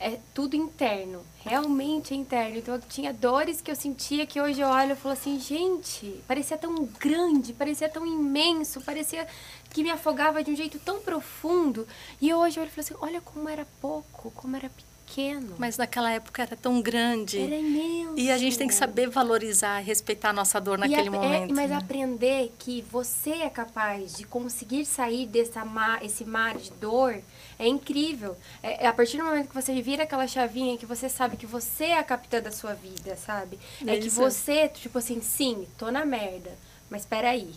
é tudo interno, realmente é interno. Então eu tinha dores que eu sentia que hoje eu olho e falo assim, gente, parecia tão grande, parecia tão imenso, parecia que me afogava de um jeito tão profundo. E hoje eu olho e falo assim, olha como era pouco, como era pequeno pequeno. Mas naquela época era tão grande. Era imenso. E a gente tem que saber valorizar, respeitar a nossa dor naquele a, momento. É, mas né? aprender que você é capaz de conseguir sair desse mar, esse mar de dor é incrível. É, é, a partir do momento que você vira aquela chavinha que você sabe que você é a capitã da sua vida, sabe? É, que você, tipo assim, sim, tô na merda, mas peraí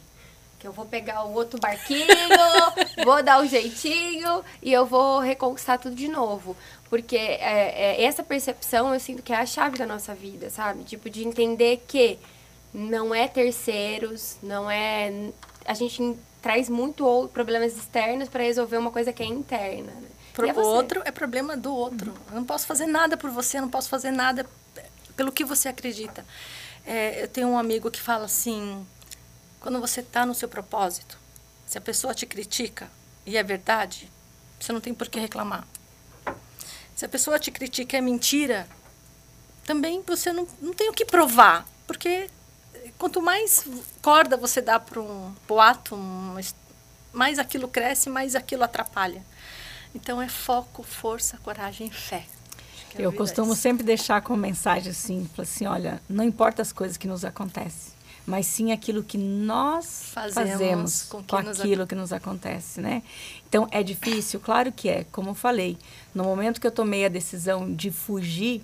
que eu vou pegar o outro barquinho, vou dar um jeitinho e eu vou reconquistar tudo de novo. Porque é, é, essa percepção eu sinto que é a chave da nossa vida, sabe? Tipo, de entender que não é terceiros, não é. A gente traz muito problemas externos para resolver uma coisa que é interna. Né? Pro é outro é problema do outro. Uhum. Eu não posso fazer nada por você, eu não posso fazer nada pelo que você acredita. É, eu tenho um amigo que fala assim: quando você está no seu propósito, se a pessoa te critica e é verdade, você não tem por que reclamar. Se a pessoa te critica e é mentira, também você não, não tem o que provar, porque quanto mais corda você dá para um boato, um, mais aquilo cresce, mais aquilo atrapalha. Então é foco, força, coragem e fé. Eu é costumo sempre deixar com mensagem assim, assim, olha, não importa as coisas que nos acontecem, mas sim aquilo que nós fazemos, fazemos com, com aquilo que nos acontece, né? Então é difícil, claro que é. Como eu falei, no momento que eu tomei a decisão de fugir,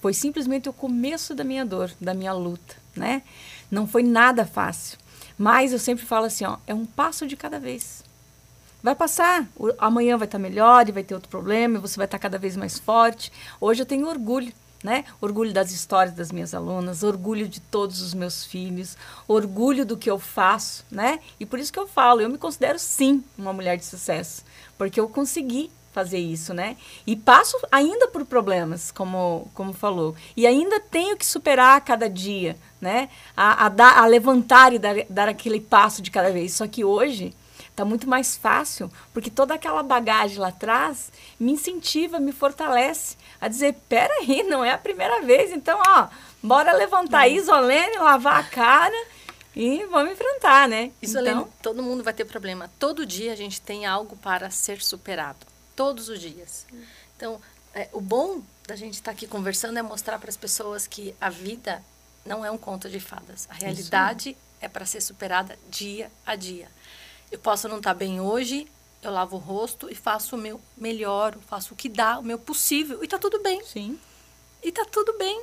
foi simplesmente o começo da minha dor, da minha luta, né? Não foi nada fácil, mas eu sempre falo assim, ó, é um passo de cada vez. Vai passar, o, amanhã vai estar melhor e vai ter outro problema, e você vai estar cada vez mais forte. Hoje eu tenho orgulho né? Orgulho das histórias das minhas alunas, orgulho de todos os meus filhos, orgulho do que eu faço, né? E por isso que eu falo, eu me considero sim uma mulher de sucesso, porque eu consegui fazer isso, né? E passo ainda por problemas, como, como falou. E ainda tenho que superar a cada dia, né? A, a, dar, a levantar e dar, dar aquele passo de cada vez. Só que hoje Tá muito mais fácil, porque toda aquela bagagem lá atrás me incentiva, me fortalece a dizer, peraí, não é a primeira vez, então, ó, bora levantar uhum. isolene, lavar a cara e vamos enfrentar, né? Isolene, então, todo mundo vai ter problema. Todo dia a gente tem algo para ser superado. Todos os dias. Então, é, o bom da gente estar tá aqui conversando é mostrar para as pessoas que a vida não é um conto de fadas. A realidade é para ser superada dia a dia. Eu posso não estar tá bem hoje, eu lavo o rosto e faço o meu melhor, faço o que dá, o meu possível. E tá tudo bem. Sim. E tá tudo bem.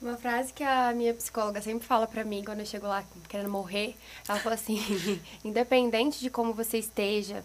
Uma frase que a minha psicóloga sempre fala para mim quando eu chego lá querendo morrer, ela fala assim: independente de como você esteja,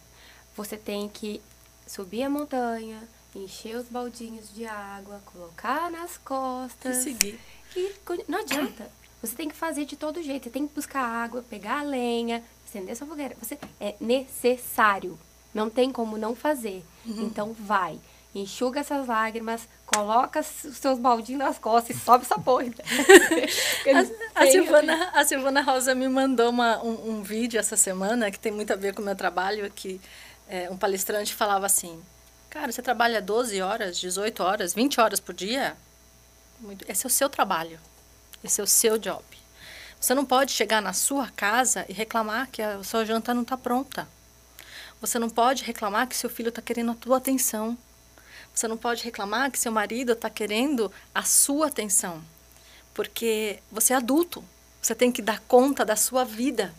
você tem que subir a montanha, encher os baldinhos de água, colocar nas costas. E seguir. E não adianta. Você tem que fazer de todo jeito. Você tem que buscar água, pegar a lenha, acender sua fogueira. Você é necessário. Não tem como não fazer. Uhum. Então vai. Enxuga essas lágrimas, coloca os seus baldinhos nas costas e sobe essa porra. a, a, Silvana, a Silvana Rosa me mandou uma, um, um, vídeo essa semana que tem muito a ver com o meu trabalho, que é, um palestrante falava assim, cara, você trabalha 12 horas, 18 horas, 20 horas por dia? Esse é o seu trabalho. Esse é o seu job. Você não pode chegar na sua casa e reclamar que a sua janta não está pronta. Você não pode reclamar que seu filho está querendo a tua atenção. Você não pode reclamar que seu marido está querendo a sua atenção. Porque você é adulto. Você tem que dar conta da sua vida.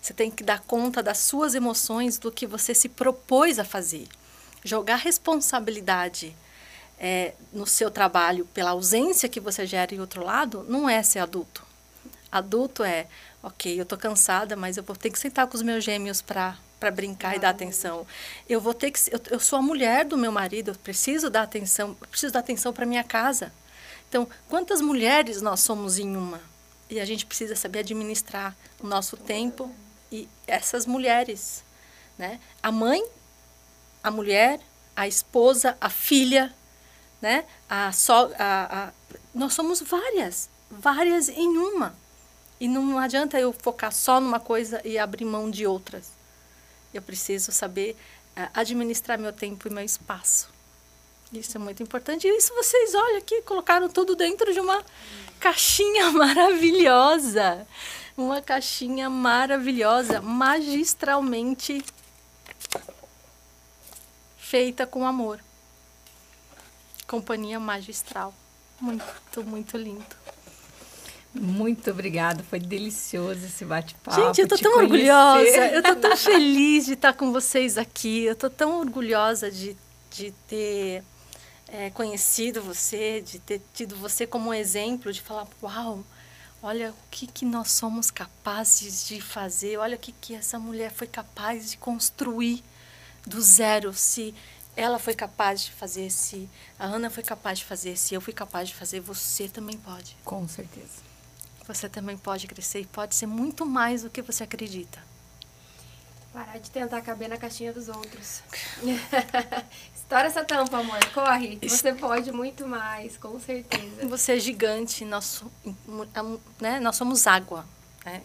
Você tem que dar conta das suas emoções, do que você se propôs a fazer. Jogar responsabilidade é, no seu trabalho pela ausência que você gera em outro lado não é ser adulto. Adulto é, ok, eu estou cansada, mas eu vou ter que sentar com os meus gêmeos para para brincar ah, e dar atenção. Eu vou ter que eu, eu, sou a mulher do meu marido, eu preciso dar atenção, preciso dar atenção para minha casa. Então, quantas mulheres nós somos em uma? E a gente precisa saber administrar o nosso tempo e essas mulheres, né? A mãe, a mulher, a esposa, a filha, né? A, so, a, a, nós somos várias, várias em uma. E não adianta eu focar só numa coisa e abrir mão de outras. Eu preciso saber uh, administrar meu tempo e meu espaço. Isso é muito importante. E isso vocês, olha aqui, colocaram tudo dentro de uma caixinha maravilhosa. Uma caixinha maravilhosa, magistralmente feita com amor. Companhia magistral. Muito, muito lindo. Muito obrigada, foi delicioso esse bate-papo. Gente, eu tô tão conhecer. orgulhosa, eu tô tão feliz de estar com vocês aqui, eu tô tão orgulhosa de, de ter é, conhecido você, de ter tido você como um exemplo, de falar, uau, olha o que, que nós somos capazes de fazer, olha o que, que essa mulher foi capaz de construir do zero, se ela foi capaz de fazer, se a Ana foi capaz de fazer, se eu fui capaz de fazer, você também pode. Com certeza. Você também pode crescer e pode ser muito mais do que você acredita. Parar de tentar caber na caixinha dos outros. Estoura essa tampa, amor. Corre. Você pode muito mais, com certeza. Você é gigante. Nós, né, nós somos água. Né?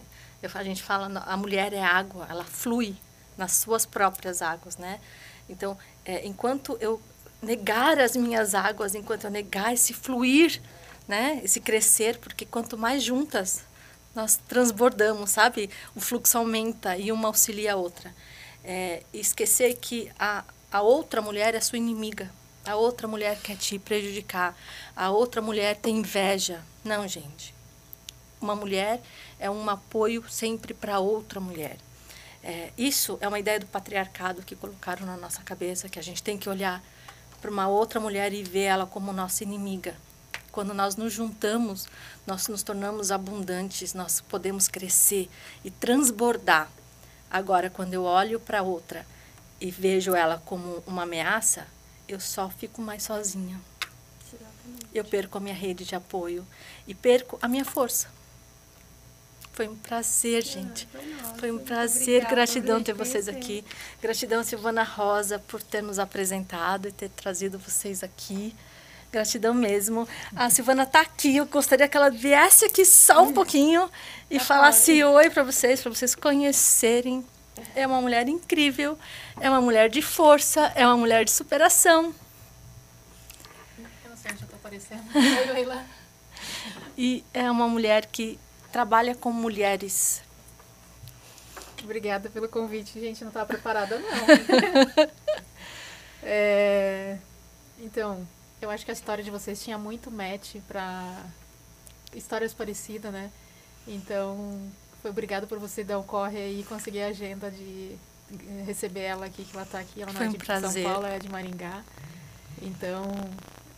a gente fala, a mulher é água. Ela flui nas suas próprias águas, né? Então, é, enquanto eu negar as minhas águas, enquanto eu negar esse fluir né? Esse crescer, porque quanto mais juntas nós transbordamos, sabe? O fluxo aumenta e uma auxilia a outra. É, esquecer que a, a outra mulher é sua inimiga. A outra mulher quer te prejudicar. A outra mulher tem inveja. Não, gente. Uma mulher é um apoio sempre para outra mulher. É, isso é uma ideia do patriarcado que colocaram na nossa cabeça, que a gente tem que olhar para uma outra mulher e ver ela como nossa inimiga. Quando nós nos juntamos, nós nos tornamos abundantes, nós podemos crescer e transbordar. Agora, quando eu olho para outra e vejo ela como uma ameaça, eu só fico mais sozinha. Eu perco a minha rede de apoio e perco a minha força. Foi um prazer, ah, gente. Foi um prazer. Gratidão ter vocês aqui. Gratidão, Silvana Rosa, por ter nos apresentado e ter trazido vocês aqui. Gratidão mesmo. A Silvana está aqui. Eu gostaria que ela viesse aqui só um pouquinho e falasse oi para vocês, para vocês conhecerem. É uma mulher incrível, é uma mulher de força, é uma mulher de superação. Eu não sei eu estou aparecendo. E é uma mulher que trabalha com mulheres. Obrigada pelo convite, gente. Não estava preparada, não. é, então, eu acho que a história de vocês tinha muito match para histórias parecidas, né? Então, foi obrigado por você dar o corre aí e conseguir a agenda de receber ela aqui, que ela está aqui. Ela não foi é de prazer. São Paulo, é de Maringá. Então,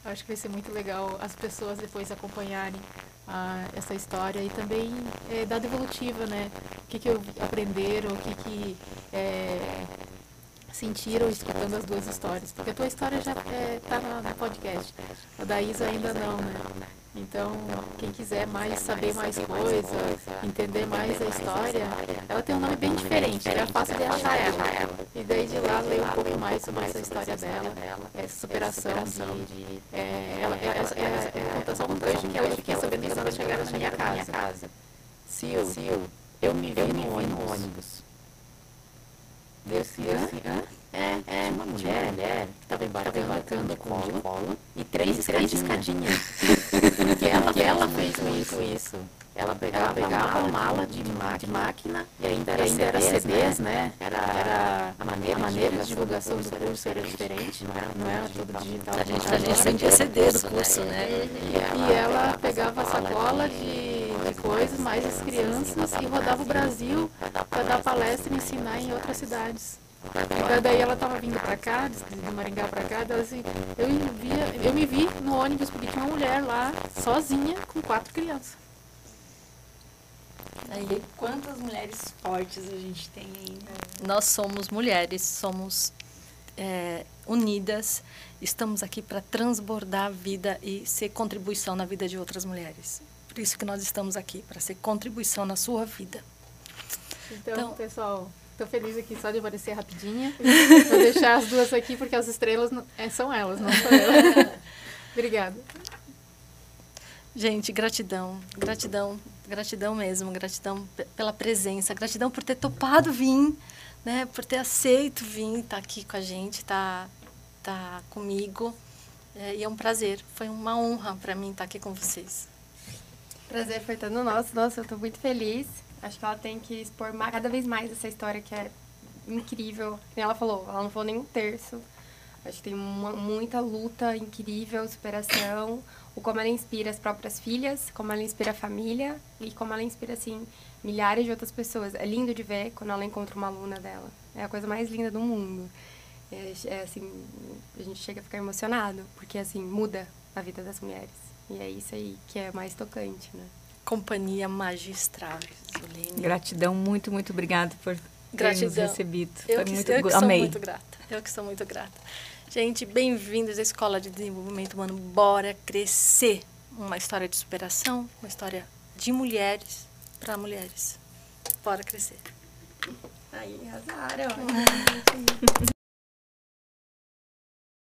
acho que vai ser muito legal as pessoas depois acompanharem ah, essa história e também é, dado evolutiva, né? O que, que eu aprenderam, o que, que é, sentiram escutando as duas histórias. Porque a tua história já está é, tá no podcast. A da Isa ainda não, né? Então, quem quiser mais saber mais coisas, entender mais a história, ela tem um nome bem diferente, é fácil de achar ela. E daí de lá ler um pouco mais sobre essa história dela, essa superação de. É, ela, é, é, é, é, conta só um trecho que ela fiquei sabendo quando ela chegaram na minha casa. Sil, eu me vi no ônibus desse ano. É, é uma mulher, mulher que estava embarcando, com de colo e três, três escadinhas. que ela, ela fez isso, isso. Ela pegava, pegava uma mala de, de máquina e ainda era, ainda era CDs, né? Era, era a maneira, a maneira de divulgação do curso era diferente, não era, não era tudo digital. A gente, a gente sempre CD do curso, né? E ela, e ela pegava a sacola de, de coisas, mais as crianças, e rodava o Brasil para dar palestra e ensinar em outras cidades. Daí ela estava vindo para cá, de Maringá para cá, assim, eu, via, eu me vi no ônibus porque tinha uma mulher lá, sozinha, com quatro crianças. Aí, quantas mulheres fortes a gente tem aí, né? Nós somos mulheres, somos é, unidas, estamos aqui para transbordar a vida e ser contribuição na vida de outras mulheres. Por isso que nós estamos aqui, para ser contribuição na sua vida. Então, Então- pessoal, estou feliz aqui só de aparecer rapidinha. Vou deixar as duas aqui porque as estrelas não- é, são elas, não sou eu. Obrigada. Gente, gratidão, gratidão, gratidão mesmo, gratidão pe- pela presença, gratidão por ter topado vir, né, por ter aceito vir, estar aqui com a gente, tá, tá comigo. É, e é um prazer, foi uma honra para mim estar aqui com vocês. Prazer foi todo nosso. Nossa, eu tô muito feliz. Acho que ela tem que expor cada vez mais essa história que é incrível. Como ela falou, ela não falou nem um terço. Acho que tem uma- muita luta incrível, superação. O como ela inspira as próprias filhas, como ela inspira a família e como ela inspira, assim, milhares de outras pessoas. É lindo de ver quando ela encontra uma aluna dela. É a coisa mais linda do mundo. É, é, assim, a gente chega a ficar emocionado, porque, assim, muda a vida das mulheres. E é isso aí que é mais tocante, né? Companhia magistral, Zulene. Gratidão, muito, muito obrigada por ter nos Gratidão. recebido. Eu Foi que, muito eu que sou amei. muito grata. Eu que sou muito grata. Gente, bem-vindos à Escola de Desenvolvimento Humano. Bora crescer. Uma história de superação, uma história de mulheres para mulheres. Bora crescer. Aí, arrasaram.